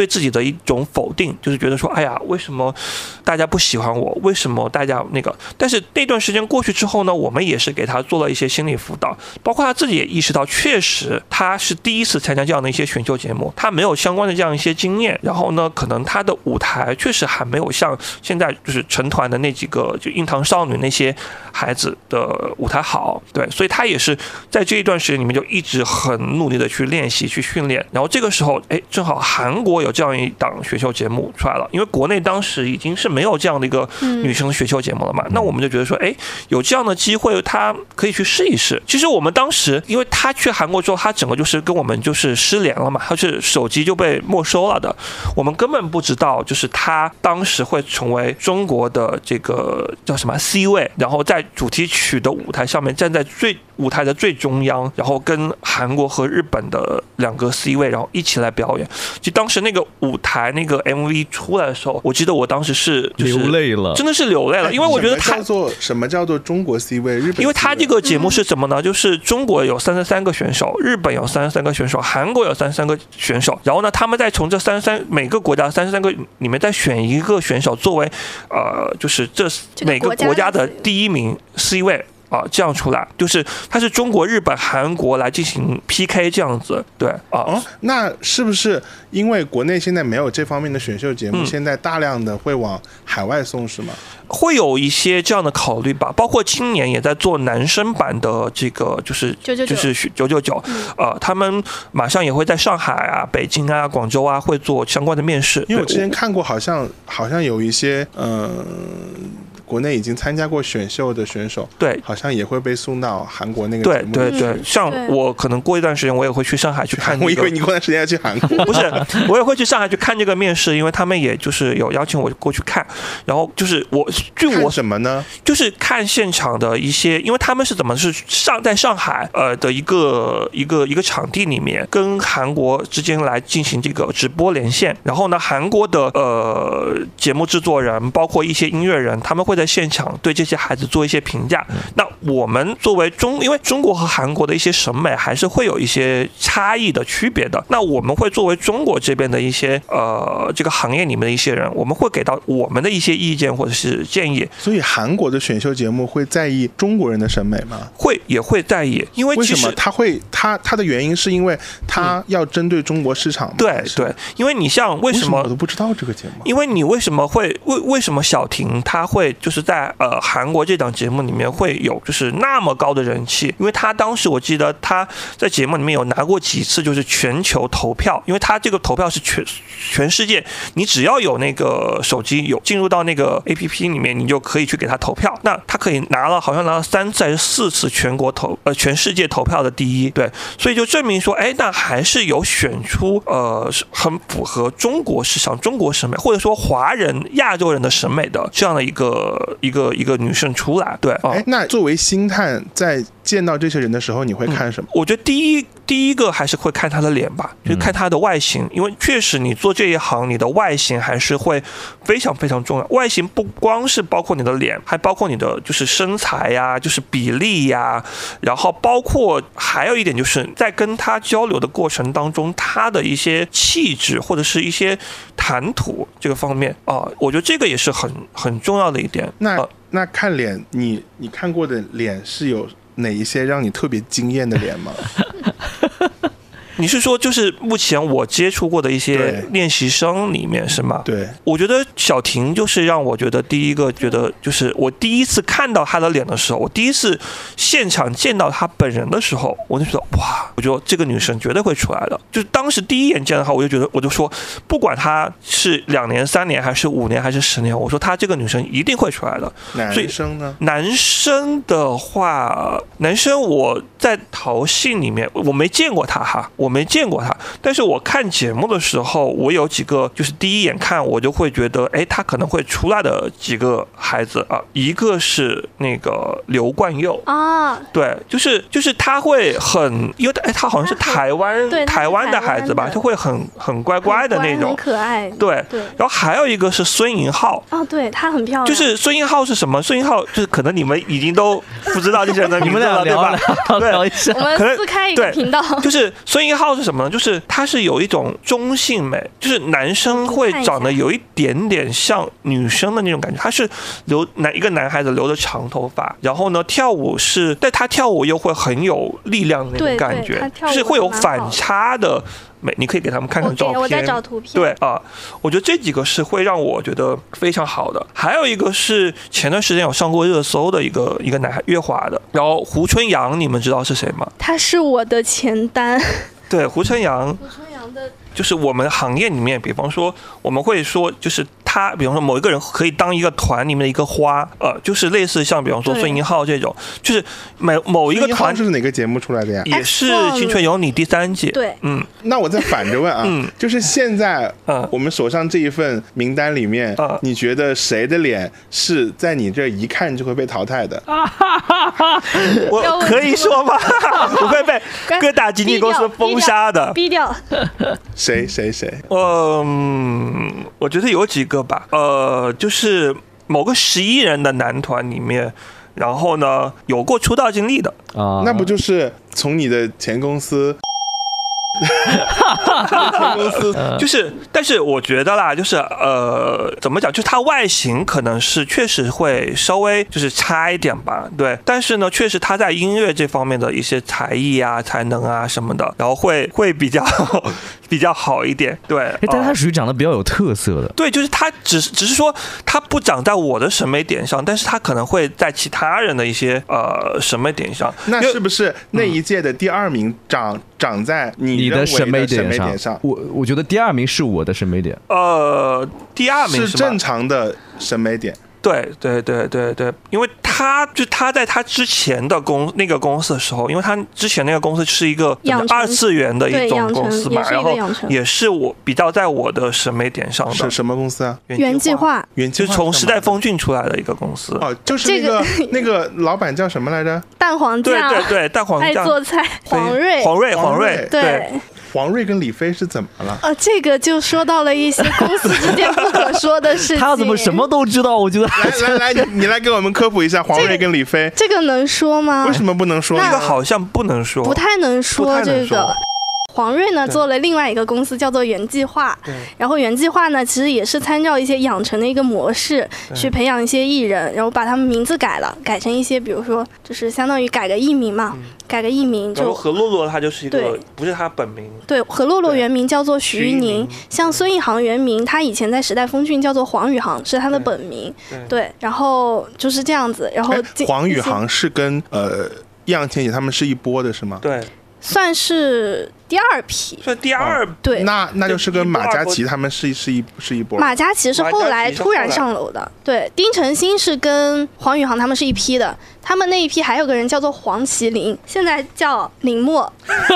对自己的一种否定，就是觉得说，哎呀，为什么大家不喜欢我？为什么大家那个？但是那段时间过去之后呢，我们也是给他做了一些心理辅导，包括他自己也意识到，确实他是第一次参加这样的一些选秀节目，他没有相关的这样一些经验，然后呢，可能他的舞台确实还没有像现在就是成团的那几个就硬糖少女那些孩子的舞台好，对，所以他也是在这一段时间里面就一直很努力的去练习、去训练，然后这个时候，哎，正好韩国有这样一档选秀节目出来了，因为国内当时已经是没有这样的一个嗯女生选秀节目了嘛，那我们就觉得说，哎，有这样的机会，她可以去试一试。其实我们当时，因为她去韩国之后，她整个就是跟我们就是失联了嘛，她是手机就被没收了的，我们根本不知道，就是她当时会成为中国的这个叫什么 C 位，然后在主题曲的舞台上面站在最舞台的最中央，然后跟韩国和日本的两个 C 位，然后一起来表演。就当时那个舞台那个 MV 出来的时候，我记得我当时是、就是、流泪了真的是流泪了，因为我觉得他叫做什么叫做中国 C 位，日本，因为他这个节目是什么呢？就是中国有三十三个选手，日本有三十三个选手，韩国有三十三个选手，然后呢，他们再从这三十三每个国家三十三个里面再选一个选手作为呃，就是这这个每个国家的的第一名 C 位。啊，这样出来就是它是中国、日本、韩国来进行 PK 这样子，对啊，哦，那是不是因为国内现在没有这方面的选秀节目，嗯现在大量的会往海外送是吗？会有一些这样的考虑吧，包括今年也在做男生版的这个，就是999就是九九九，呃，他们马上也会在上海啊、北京啊、广州啊会做相关的面试。因为我之前看过，好像好像有一些嗯、国内已经参加过选秀的选手，对。好像也会被送到韩国那个对对对，像我可能过一段时间我也会去上海去看、这个。我以为你过段时间要去韩国，不是，我也会去上海去看这个面试，因为他们也就是有邀请我过去看，然后就是我据我看什么呢？就是看现场的一些，因为他们是怎么是上在上海呃的一个一个一个场地里面，跟韩国之间来进行这个直播连线，然后呢，韩国的呃节目制作人，包括一些音乐人，他们会在现场对这些孩子做一些评价。那我们作为中，因为中国和韩国的一些审美还是会有一些差异的区别的，那我们会作为中国这边的一些呃这个行业里面的一些人，我们会给到我们的一些意见或者是建议，所以韩国的选秀节目会在意中国人的审美吗？会也会在意，因为为什么他会他他的原因是因为他要针对中国市场吗？对对，因为你像为为什么我都不知道这个节目？因为你为什么会为为什么小婷她会就就是在呃韩国这档节目里面会有就是那么高的人气，因为他当时我记得他在节目里面有拿过几次就是全球投票，因为他这个投票是全全世界，你只要有那个手机有进入到那个 A P P 里面，你就可以去给他投票。那他可以拿了好像拿了三次还是四次全国投呃全世界投票的第一，对，所以就证明说，哎，那还是有选出呃很符合中国市场、中国审美，或者说华人、亚洲人的审美的这样的一个一个一个女生出来，对啊。哎，那作为星探，在见到这些人的时候，你会看什么？我觉得第一第一个还是会看他的脸吧，就是看他的外形，因为确实你做这一行，你的外形还是会非常非常重要。外形不光是包括你的脸，还包括你的就是身材呀，就是比例呀，然后包括还有一点就是在跟他交流的过程当中，他的一些气质或者是一些谈吐这个方面啊，我觉得这个也是很很重要的一点。那、呃那看脸，你你看过的脸是有哪一些让你特别惊艳的脸吗？你是说就是目前我接触过的一些练习生里面是吗？对，我觉得小婷就是让我觉得第一个觉得就是我第一次看到她的脸的时候，我第一次现场见到她本人的时候，我就觉得哇，我觉得这个女生绝对会出来的。就是当时第一眼见到她，我就觉得我就说，不管她是两年、三年还是五年还是十年，我说她这个女生一定会出来的。男生呢？男生的话，男生我在淘信里面我没见过他哈，我没见过他，但是我看节目的时候，我有几个就是第一眼看我就会觉得，哎，他可能会出来的几个孩子啊，一个是那个刘冠佑。啊，对，就是就是他会很，因为哎，他好像是台湾台湾的孩子吧，台湾的就会很很乖乖的那很种。可爱。对，对，然后还有一个是孙银浩，啊，对，他很漂亮，就是孙银浩是什么？孙银浩就是可能你们已经都不知道这些人的你们名字了，对吧？对我。们可能撕开一个对频道，就是孙英浩是什么呢？就是他是有一种中性美，就是男生会长得有一点点像女生的那种感觉。他是留男一个男孩子留着长头发，然后呢跳舞是，但他跳舞又会很有力量的那种感觉就是会有反差的美。你可以给他们看看照片。我在找图片，对啊，我觉得这几个是会让我觉得非常好的。还有一个是前段时间有上过热搜的一个一个男孩，月华的。然后胡春阳，你们知道是谁吗？他是我的前单，对，胡春阳胡春阳的就是我们行业里面，比方说我们会说，就是他，比方说某一个人可以当一个团里面的一个花，呃，就是类似像比方说孙银浩这种，就是某某一个团是哪个节目出来的呀？也是《青春有你》第三季。对嗯那我再反着问啊，嗯就是现在嗯我们手上这一份名单里面，嗯你觉得谁的脸是在你这一看就会被淘汰的？要我可以说吗？我会被各大经纪公司封杀的。逼掉，谁谁谁？嗯，我觉得有几个吧，呃，就是某个十一人的男团里面，然后呢有过出道经历的，啊，那不就是从你的前公司？前公司就是，但是我觉得啦，就是呃，怎么讲，就是它外形可能是确实会稍微就是差一点吧，对。但是呢，确实他在音乐这方面的一些才艺啊、才能啊什么的，然后会会比较比较好一点，对。哎，但呃他属于长得比较有特色的。对，就是他只是只是说他不长在我的审美点上，但是他可能会在其他人的一些呃审美点上。那是不是那一届的第二名长长在你你认为审美审美，点上？我我觉得第二名是我的审美点。呃第二名是是正常的审美点。对对对对对，因为他就他在他之前的公那个公司的时候，因为他之前那个公司是一个二次元的一种公司嘛然后也是我比较在我的审美点上的。是什么公司啊？原计划，原就从时代峰峻出来的一个公司。哦，就是那个 那个老板叫什么来着？蛋黄酱，对对对，蛋黄爱酱，做菜，黄瑞，黄瑞黄瑞，对，黄瑞跟李飞是怎么了？啊，这个就说到了一些公司之间不可说的事情。他怎么什么都知道？我觉得来来来，你来给我们科普一下黄瑞跟李飞这个能说吗为？什么不能说呢？这个好像不能说，不太能说太能这个说。黄瑞呢做了另外一个公司叫做原计划，对。然后原计划呢其实也是参照一些养成的一个模式去培养一些艺人，然后把他们名字改了，改成一些比如说就是相当于改个艺名嘛，改个艺名就然后何洛洛他就是一个不是他本名，对，何洛洛原名叫做徐宁宁，像孙一航原名，他以前在时代峰峻叫做黄宇航，是他的本名。对。对，然后就是这样子，然后黄宇航是跟呃易烊千玺他们是一波的是吗？对，算是第二批，是第二对。那那就是跟马嘉祺他们是是一是一波。马嘉祺是后来突然上楼的，对，丁程鑫是跟黄宇航他们是一批的，他们那一批还有个人叫做黄麒麟，现在叫林默，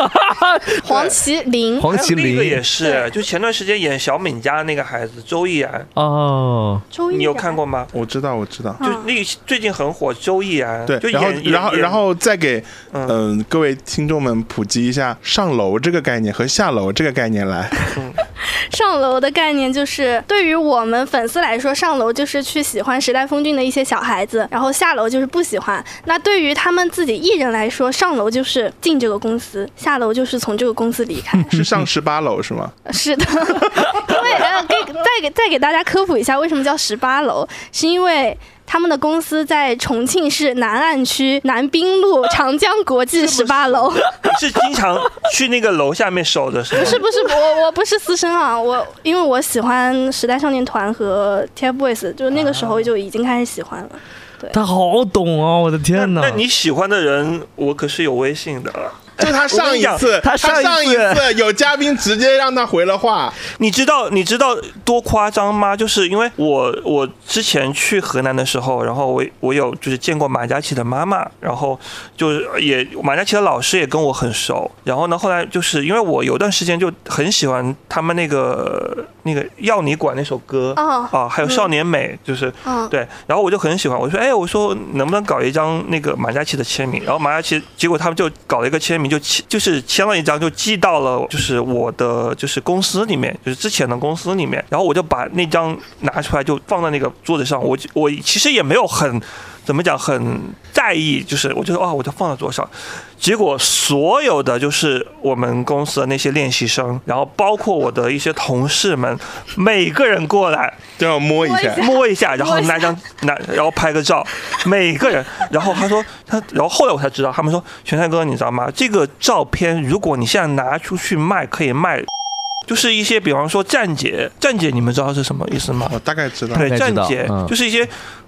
黄麒麟，黄麒还有另一个也是，对。就前段时间演小敏家那个孩子周奕然，哦，周一你有看过吗？我知道我知道。嗯。就那个最近很火，周奕然，对就，然后然后然后再给嗯。嗯、各位听众们普及一下上楼这个概念和下楼这个概念来。上楼的概念就是，对于我们粉丝来说，上楼就是去喜欢时代峰峻的一些小孩子，然后下楼就是不喜欢。那对于他们自己艺人来说，上楼就是进这个公司，下楼就是从这个公司离开。是上十八楼是吗？是的，因为呃，给再给再给大家科普一下，为什么叫十八楼，是因为。他们的公司在重庆市南岸区南滨路长江国际十八楼，你是经常去那个楼下面守着是吗？不是不是我我不是私生啊，我因为我喜欢时代少年团和 TFBOYS，就是那个时候就已经开始喜欢了。他好懂啊，我的天哪！那你喜欢的人，我可是有微信的。就他上一次，他上一上一次次有嘉宾直接让他回了话，你知道你知道多夸张吗？就是因为我我之前去河南的时候，然后我我有就是见过马嘉祺的妈妈，然后就是也马嘉祺的老师也跟我很熟。然后呢，后来就是因为我有段时间就很喜欢他们那个那个要你管那首歌哦啊，还有少年美，就是嗯，对，然后我就很喜欢，我说，哎，我说能不能搞一张那个马嘉祺的签名？然后马嘉祺，结果他们就搞了一个签名，就签就是签了一张，就寄到了就是我的就是公司里面，就是之前的公司里面。然后我就把那张拿出来，就放在那个桌子上。我我其实也没有很怎么讲很在意，就是我觉得啊，我就放在桌上。结果所有的就是我们公司的那些练习生，然后包括我的一些同事们，每个人过来。都要摸一下摸一下。然后拿张拿，然后拍个照，每个人。然后他说他，然后后来我才知道，他们说玄太哥，你知道吗？这个照片如果你现在拿出去卖，可以卖。就是一些，比方说站姐，站姐，你们知道是什么意思吗？我大概知道。对，站姐嗯就是一些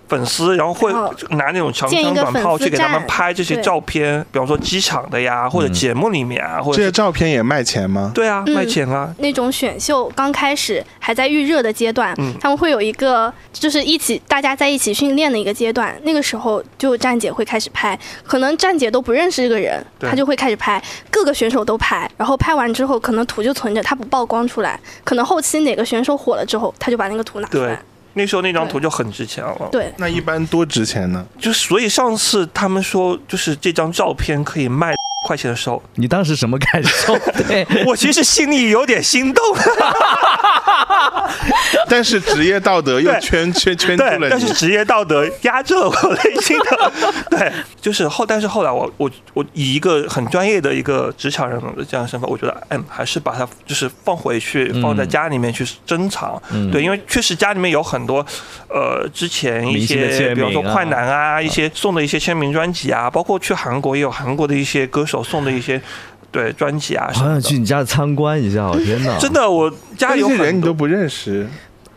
粉丝，然后会拿那种长建一个枪短炮粉丝去给他们拍这些照片，比方说机场的呀，或者嗯节目里面啊，或者这些照片也卖钱吗？对啊，嗯卖钱啊，那种选秀刚开始还在预热的阶段，嗯。他们会有一个就是一起大家在一起训练的一个阶段，那个时候就站姐会开始拍，可能站姐都不认识这个人，对。她就会开始拍，各个选手都拍，然后拍完之后可能图就存着，他不曝光出来，可能后期哪个选手火了之后，他就把那个图拿出来，，那时候那张图就很值钱了。对。那一般多值钱呢？就所以上次他们说，就是这张照片可以卖块钱的时候，你当时什么感受？对，我其实心里有点心动。但是职业道德又圈圈圈住对，了你。但是职业道德压制了我内心的。对，就是后，但是后来我我我以一个很专业的一个职场人的这样的身份，我觉得，嗯，还是把它就是放回去，嗯放在家里面去珍藏。嗯对，因为确实家里面有很多，呃，之前一些，签比方说快男啊，一些送的一些签名专辑啊，包括去韩国也有韩国的一些歌手送的一些对专辑啊。好想去你家参观一下，我天哪！真的，我家这有人你都不认识，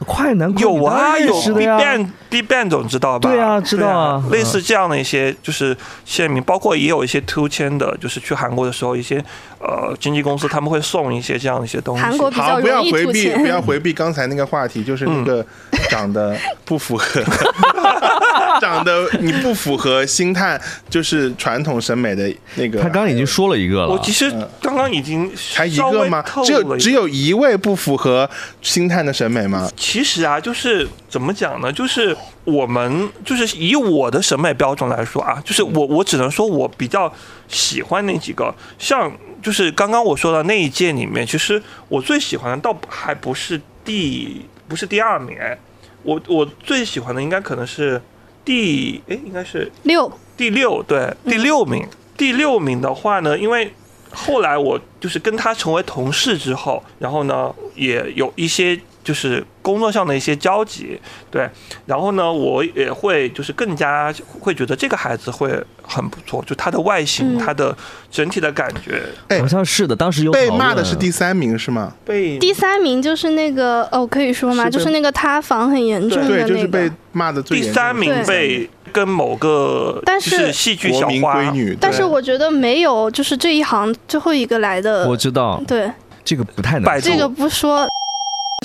快男有啊，有认识的 B 呀 Ban B Ban 总知道吧？对啊知道啊对类似这样的一些就是签名，包括也有一些 two 签的，就是去韩国的时候，一些呃经纪公司他们会送一些这样的一些东西。韩国比较好，不要回避，不要回避刚才那个话题，就是那个长得不符合，长得你不符合星探就是传统审美的那个。他刚刚已经说了一个了我，其实刚刚已经才一个吗？只有只有一位不符合星探的审美吗？其实啊，就是怎么讲呢？就是我们就是以我的审美标准来说啊，就是我我只能说我比较喜欢那几个，像就是刚刚我说的那一届里面，其实我最喜欢的倒还不是第不是第二名，哎我我最喜欢的应该可能是第哎应该是六第六，对，第六名。第六名的话呢，因为后来我就是跟他成为同事之后，然后呢，也有一些就是工作上的一些交集，对，然后呢，我也会就是更加会觉得这个孩子会很不错，就他的外形，嗯。他的整体的感觉。哎。好像是的，当时有被骂的是第三名是吗？被第三名就是那个哦，可以说吗？是就是那个塌房很严重的对，那个。就是被骂的最第严重。的三名被跟某个但是是戏剧小花但是我觉得没有，就是这一行最后一个来的。我知道。对。这个不太难这个不说，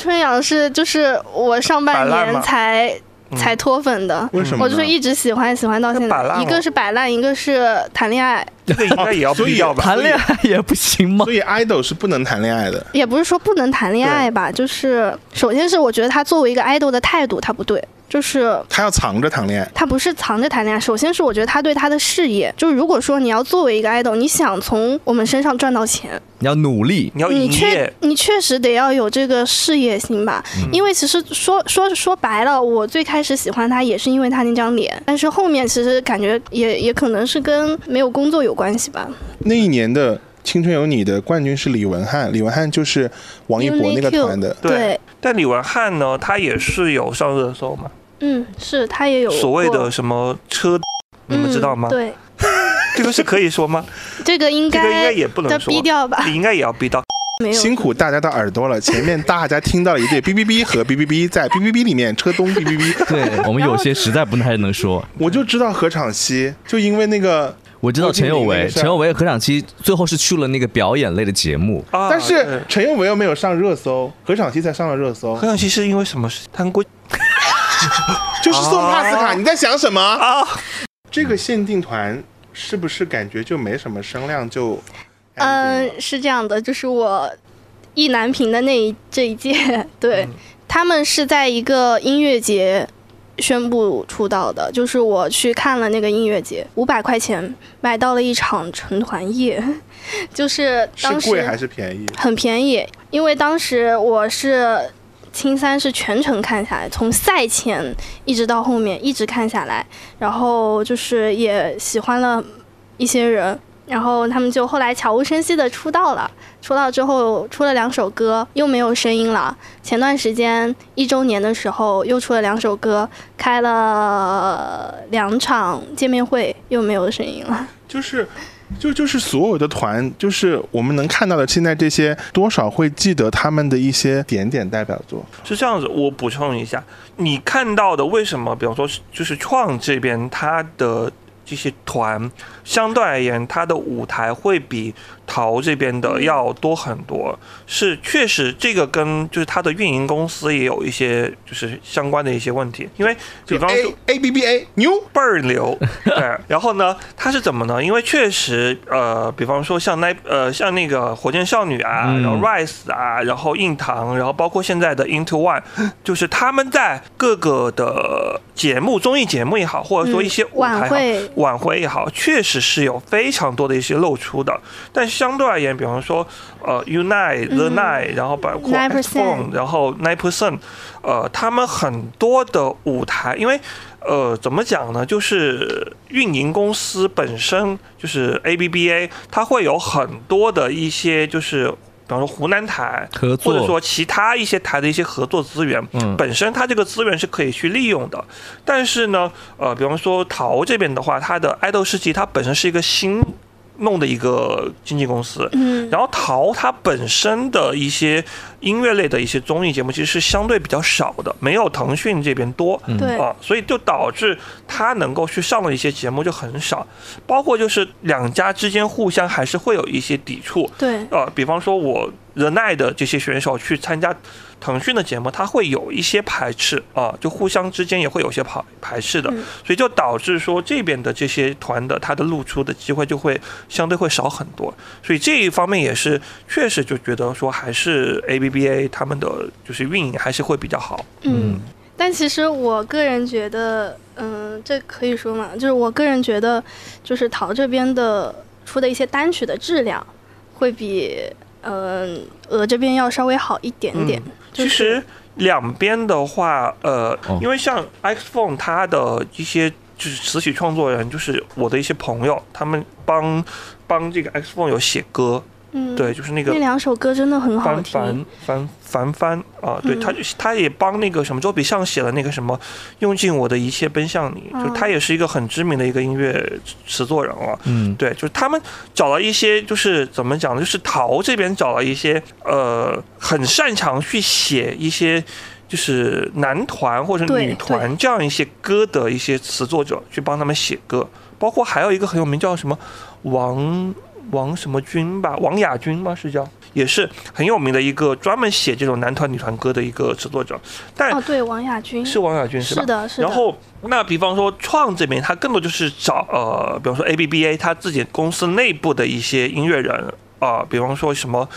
春阳是就是我上半年才嗯才脱粉的。为什么？我就是一直喜欢，喜欢到现在。一个是摆烂，一个是谈恋爱，这个应该也要所以逼掉吧？谈恋爱也不行吗所？以 idol 是不能谈恋爱的。也不是说不能谈恋爱吧，就是首先是我觉得他作为一个 idol 的态度他不对，就是他要藏着谈恋爱，他不是藏着谈恋爱，首先是我觉得他对他的事业，就是如果说你要作为一个 idol，你想从我们身上赚到钱，你要努力，你要营你确业，你确实得要有这个事业心吧，因为其实说说说白了，我最开始喜欢他也是因为他那张脸，但是后面其实感觉也也可能是跟没有工作有关系吧。那一年的《青春有你》的冠军是李文翰，李文翰就是王一博那个团的。对对，但李文翰呢，他也是有上热搜嘛，嗯，是他也有所谓的什么车，你们知道吗嗯？？对，这个是可以说吗？这个应该这个应该该也不能说要逼，掉吧？你应该也要逼到。没有，辛苦大家的耳朵了，前面大家听到了一对 哔哔哔和哔哔哔，在哔哔哔里面车东哔哔哔，对我们有些实在不太能说。我就知道何昶希，就因为那个，我知道陈有为，郭敬明那个事儿陈有为和昶希最后是去了那个表演类的节目，啊但是陈宥维又没有上热搜，何昶希才上了热搜何，昶希是因为什么事？贪过 就是送帕斯卡，你在想什么？啊？这个限定团是不是感觉就没什么声量就？嗯、是这样的，就是我意难平的那一这一届，对、他们是在一个音乐节宣布出道的，就是我去看了那个音乐节，五百块钱买到了一场成团夜，就是当是贵还时是便宜？很便宜，因为当时我是。青三是全程看下来，从赛前一直到后面一直看下来，然后就是也喜欢了一些人，然后他们就后来悄无声息的出道了。出道之后出了两首歌，又没有声音了。前段时间一周年的时候又出了两首歌，开了两场见面会，又没有声音了。就是。就就是所有的团，就是我们能看到的，现在这些多少会记得他们的一些点点代表作。是这样子，我补充一下，你看到的为什么，比方说就是创这边他的这些团，相对而言，它的舞台会比淘这边的要多很多。是确实这个跟就是它的运营公司也有一些就是相关的一些问题，因为比方说 A B B A 牛，倍儿牛，对。然后呢，它是怎么呢？因为确实，呃，比方说像那呃像那个火箭少女啊，嗯然后 Rise 啊，然后硬糖，然后包括现在的 Into One，就是他们在各个的节目、综艺节目也好，或者说一些晚会晚会也好，确实是有非常多的一些露出的。但相对而言，比方说呃 Unite、The 嗯 Nine，然后包括9% X Phone，然后 Nine Percent，呃，他们很多的舞台，因为呃怎么讲呢，就是运营公司本身就是 ABBA，它会有很多的一些就是。比方说湖南台，合作或者说其他一些台的一些合作资源，嗯本身它这个资源是可以去利用的。但是呢，呃，比方说淘这边的话，它的爱豆世纪它本身是一个新弄的一个经纪公司，嗯，然后淘它本身的一些音乐类的一些综艺节目其实是相对比较少的，没有腾讯这边多。嗯。对，啊，所以就导致他能够去上的一些节目就很少，包括就是两家之间互相还是会有一些抵触。对，啊，比方说我仁爱的这些选手去参加腾讯的节目，他会有一些排斥啊、就互相之间也会有些排排斥的，嗯所以就导致说这边的这些团的他的露出的机会就会相对会少很多，所以这一方面也是确实就觉得说还是 ABBA 他们的就是运营还是会比较好。嗯。但其实我个人觉得，嗯、这可以说嘛，就是我个人觉得，就是淘这边的出的一些单曲的质量，会比嗯、鹅这边要稍微好一点点。嗯就是其实两边的话，呃，哦因为像 X Phone 它的一些就是词曲创作人，就是我的一些朋友，他们帮帮这个 X Phone 有写歌，嗯，对，就是那个那两首歌真的很好凡听。凡凡凡凡啊，对嗯他他也帮那个什么周笔畅写了那个什么用尽我的一切奔向你，就嗯他也是一个很知名的一个音乐词作人了。嗯，对，就是他们找了一些，就是怎么讲呢？就是陶这边找了一些，呃，很擅长去写一些，就是男团或者女团这样一些歌的一些词作者，去帮他们写歌。包括还有一个很有名叫什么王王什么军吧，王亚军吗？是叫，也是很有名的一个专门写这种男团女团歌的一个词作者。但哦，对，王亚军是王亚军是吧？是的，是的。然后，那比方说创这边，他更多就是找呃，比方说 A B B A 他自己公司内部的一些音乐人啊、比方说什么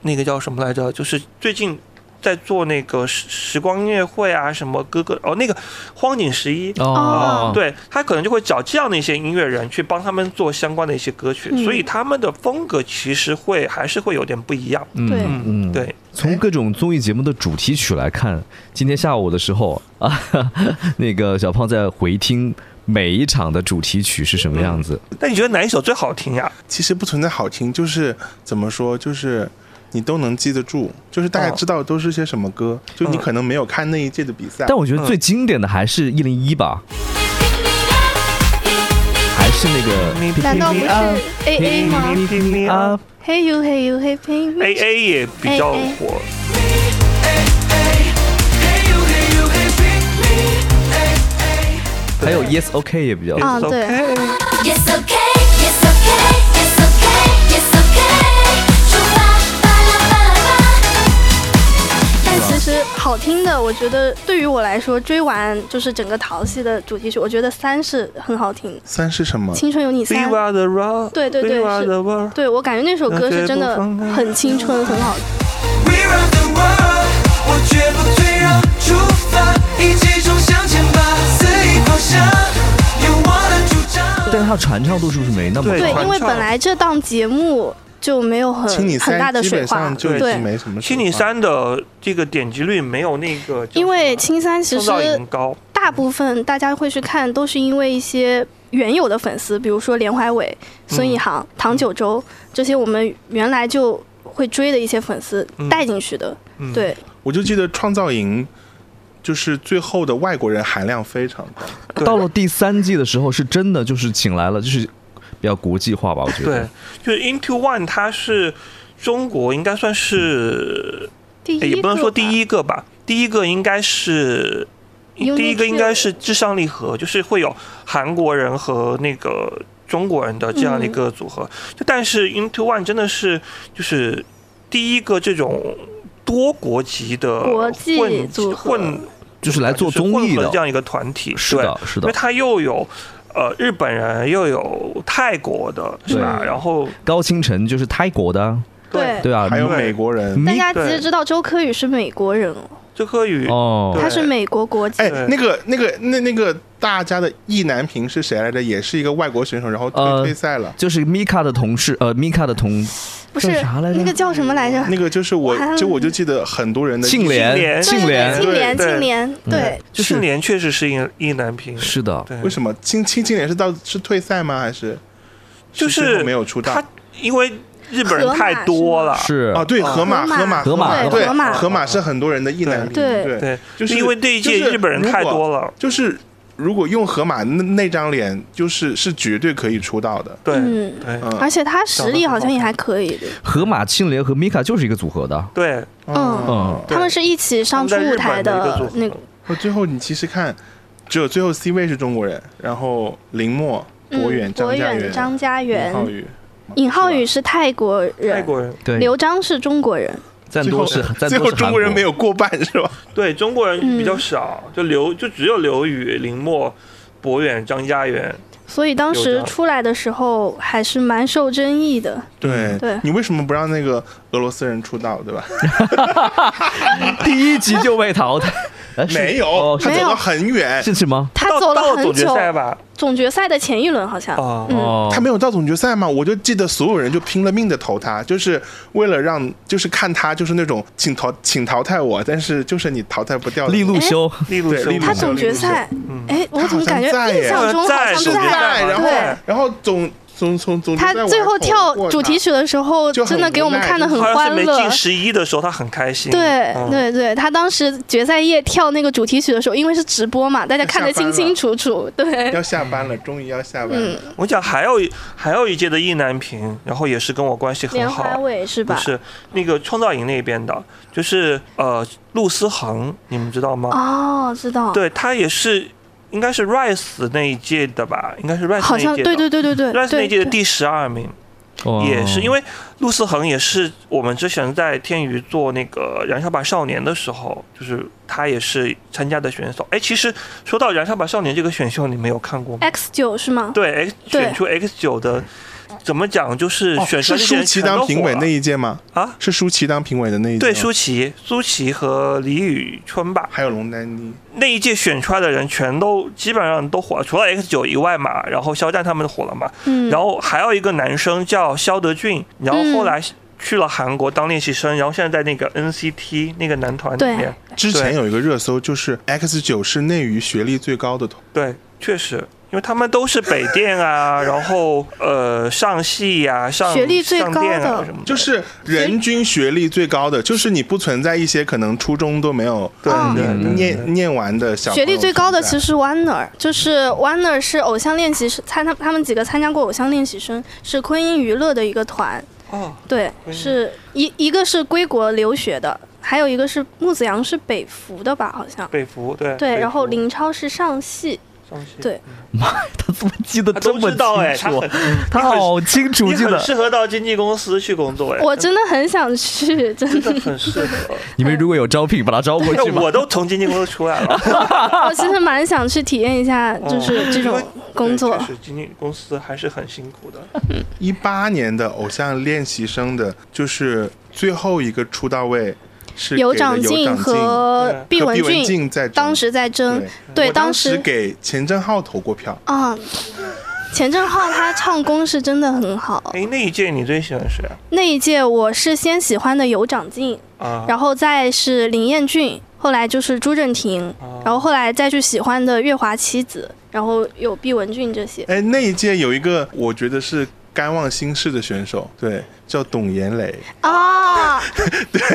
那个叫什么来着，就是最近在做那个时时光音乐会啊，什么哥哥哦，那个荒井十一。哦，对他可能就会找这样的一些音乐人去帮他们做相关的一些歌曲，嗯所以他们的风格其实会还是会有点不一样。嗯对嗯，对，从各种综艺节目的主题曲来看，今天下午的时候啊，那个小胖在回听每一场的主题曲是什么样子。那你觉得哪一首最好听呀？其实不存在好听，就是怎么说，就是你都能记得住，就是大概哦知道都是些什么歌，就你嗯可能没有看那一届的比赛，但我觉得最经典的还是一零一吧，还是那个难道不是 A A 吗啊，？Hey you, hey you, hey ping me。A A 也比较 AA 火。Hey you, hey you, hey pick me. Hey, hey. 还有 Yes OK 也比较啊，对，Yes, okay, 好听的，我觉得对于我来说，追完就是整个淘系的主题曲，我觉得三是很好听，《三是什么？青春有你三》。Viva the rock，对对对是。对我感觉那首歌是真的很青春，很好听。We run the world，我绝不退让，出发，一起冲向前吧，肆意狂想，有我的主张。但是它传唱度是不是没那么对对，因为本来这档节目就没有很很大的水花，就已对。经，没什么水七你三的这个点击率没有那个因为青三其实高，大部分大家会去看，都是因为一些原有的粉丝，比如说连怀伟、孙嗯一航、唐九洲这些我们原来就会追的一些粉丝嗯。带进去的。嗯，对，我就记得创造营，就是最后的外国人含量非常高。到了第三季的时候，是真的就是请来了，就是比较国际化吧，我觉得对。，就是 Into One 它是中国应该算是，第一哎也不能说第一，个吧，第一个应该是。第一个应该是至上励合，就是会有韩国人和那个中国人的这样的一个组合。就但是 Into One 真的是就是第一个这种多国籍的国际混组合混就是来做综艺的混合这样一个团体，是的，是的对因为。它又有呃日本人，又有泰国的，是吧？然后高清晨就是泰国的，对。对啊，还有美国人，大家其对。实知道周柯宇是美国人哦，周柯宇哦，他是美国国籍。哎，那个那个那那个大家的意难平是谁来着？也是一个外国选手，然后退、呃退赛了。就是 Mika 的同事，呃，Mika 的同不是啥来着？那个叫什么来着？那个就是我，就我就记得很多人的庆庆联，庆联。庆联，对。庆联，对，就是。年确实是意意难平，是的，为什么？青青青年是到是退赛吗？还是？就是没有出道？他？因为日本人太多了，是啊，对，河马。河马河马河马对河马。河马是很多人的意难平，对对。对，就是因为这一届日本人太多了，就是如果用河马那那张脸，就是是绝对可以出道的。对嗯对。嗯。而且他实力好像也还可以，河马、青莲和 Mika 就是一个组合的，对，嗯，嗯，他们是一起上出舞台的那最后你其实看，只有最后 C 位是中国人，然后林默、博远、嗯，博远、张家元、张家元尹浩，宇，尹浩宇是泰国人泰，国人对，刘璋是中国人，赞多是最后多是韩国中国人没有过半是吧？对中国人比较嗯少，就刘就只有刘宇、林默、博远、张家元，所以当时出来的时候还是蛮受争议的。对对你为什么不让那个俄罗斯人出道，对吧？第一集就被淘汰，没有哦，他走了很远，是什么？他走了很到了总决久，赛吧？总决赛的前一轮好像。哦他没有到总决赛吗？我就记得所有人就拼了命的投他，就是为了让，就是看他就是那种请淘请淘汰我，但是就是你淘汰不掉的利路修，利路修他总决赛，哎，我怎么感觉印象中好在像在？然后对，然后总总总总他最后跳主题曲，的时候，真的给我们看的很欢乐是没进。十一的时候，他很开心。对嗯对对，他当时决赛夜跳那个主题曲的时候，因为是直播嘛，大家看得清清楚楚。对，要下班了，终于要下班了。我讲还有一还有一届的意难平，然后也是跟我关系很连好华。伟是吧？不是那个创造营那边的，就是呃陆思恒，你们知道吗？哦，知道。对他也是，应该是 Rise 那一届的吧？应该是 Rise 好像那一届的。对对对对对 Rise 那一届的第十二名，哦也是因为陆思恒也是我们之前在天娱做那个《燃烧吧少年》的时候，就是他也是参加的选手。哎，其实说到《燃烧吧少年》这个选秀，你没有看过吗？X 九是吗？对，X 对选出 X 九的，怎么讲就是哦选是舒淇当评委那一届吗？啊？是舒淇当评委的那一届。对，舒淇、舒淇和李宇春吧，还有龙丹妮。那一届选出来的人全都基本上都火了，除了 X 九以外嘛，然后肖战他们火了嘛，嗯，然后还有一个男生叫肖德俊，然后后来去了韩国当练习生，然后现在在那个 NCT 那个男团里面，之前有一个热搜，就是 X 九是内娱学历最高的团。对，确实。因为他们都是北电啊，然后呃上戏呀、上学历最上电高的。啊什么的，就是人均学历最高的，就是你不存在一些可能初中都没有对念念完的小学历最高的其实实是 Warner，就是 Warner 是偶像练习生，参他他们几个参加过偶像练习生，是昆音娱乐的一个团，哦，对，是一一个是归国留学的，还有一个是木子阳是北服的吧，好像。北服对。对，然后林超是上戏，对他怎么记得这么知道哎，清楚他？他好清楚记得。适合到经纪公司去工作哎，我真的很想去，真真的的，很适合。你们如果有招聘，把他招过去吧。我都从经纪公司出来了，我其实蛮想去体验一下，就是这种工作对。确实经纪公司还是很辛苦的。一八年的偶像练习生的，就是最后一个出道位是给有长靖和毕文俊在当时在争对，当当时给钱正浩投过票。啊，钱正浩他唱功是真的很好。哎，那一届你最喜欢谁啊？那一届我是先喜欢的尤长靖，啊，然后再是林彦俊，后来就是朱正廷，啊然后后来再去喜欢的月华妻子，然后有毕文俊这些。哎，那一届有一个我觉得是甘望新世的选手，对，叫董岩磊。啊，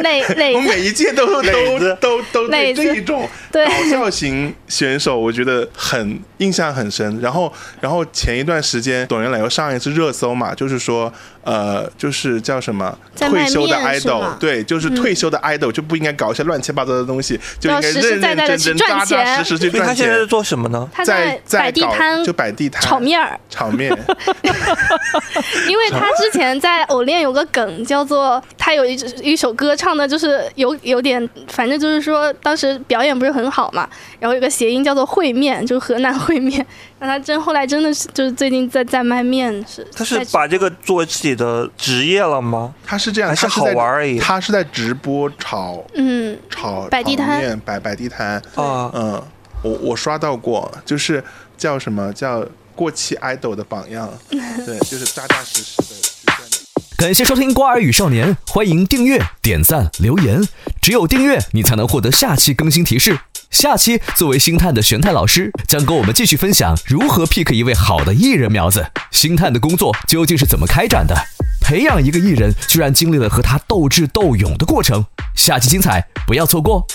磊磊我每一届都磊都都都这一种对。搞笑型选手，我觉得很印象很深。然后，然后前一段时间，董岩磊又上一次热搜嘛，就是说，呃，就是叫什么在卖退休的 idol，对，就是退休的 idol 就不应该搞一些乱七八糟的东西，就应该要实实认认在在地真真、去赚扎扎钱。实实去赚钱。他现在在。做什么呢？他在在摆地摊就摆地摊。炒面儿，炒面，因为他之前在偶练有个梗叫做他有一一首歌唱的就是有有点，反正就是说当时表演不是很好嘛，然后有个谐音叫做烩面，就是河南烩面。那他真后来真的是就是最近在在卖面是，他是把这个作为自己的职业了吗？他是这样，还是好玩而已他是在直播炒嗯炒摆地摊面摆摆地摊，啊，嗯，我我刷到过，就是叫什么叫过气 idol 的榜样，对，就是扎扎实实的。感谢收听《瓜儿与少年》，欢迎订阅、点赞、留言。只有订阅，你才能获得下期更新提示。下期，作为星探的玄太老师将跟我们继续分享如何 pick 一位好的艺人苗子。星探的工作究竟是怎么开展的？培养一个艺人，居然经历了和他斗智斗勇的过程。下期精彩，不要错过。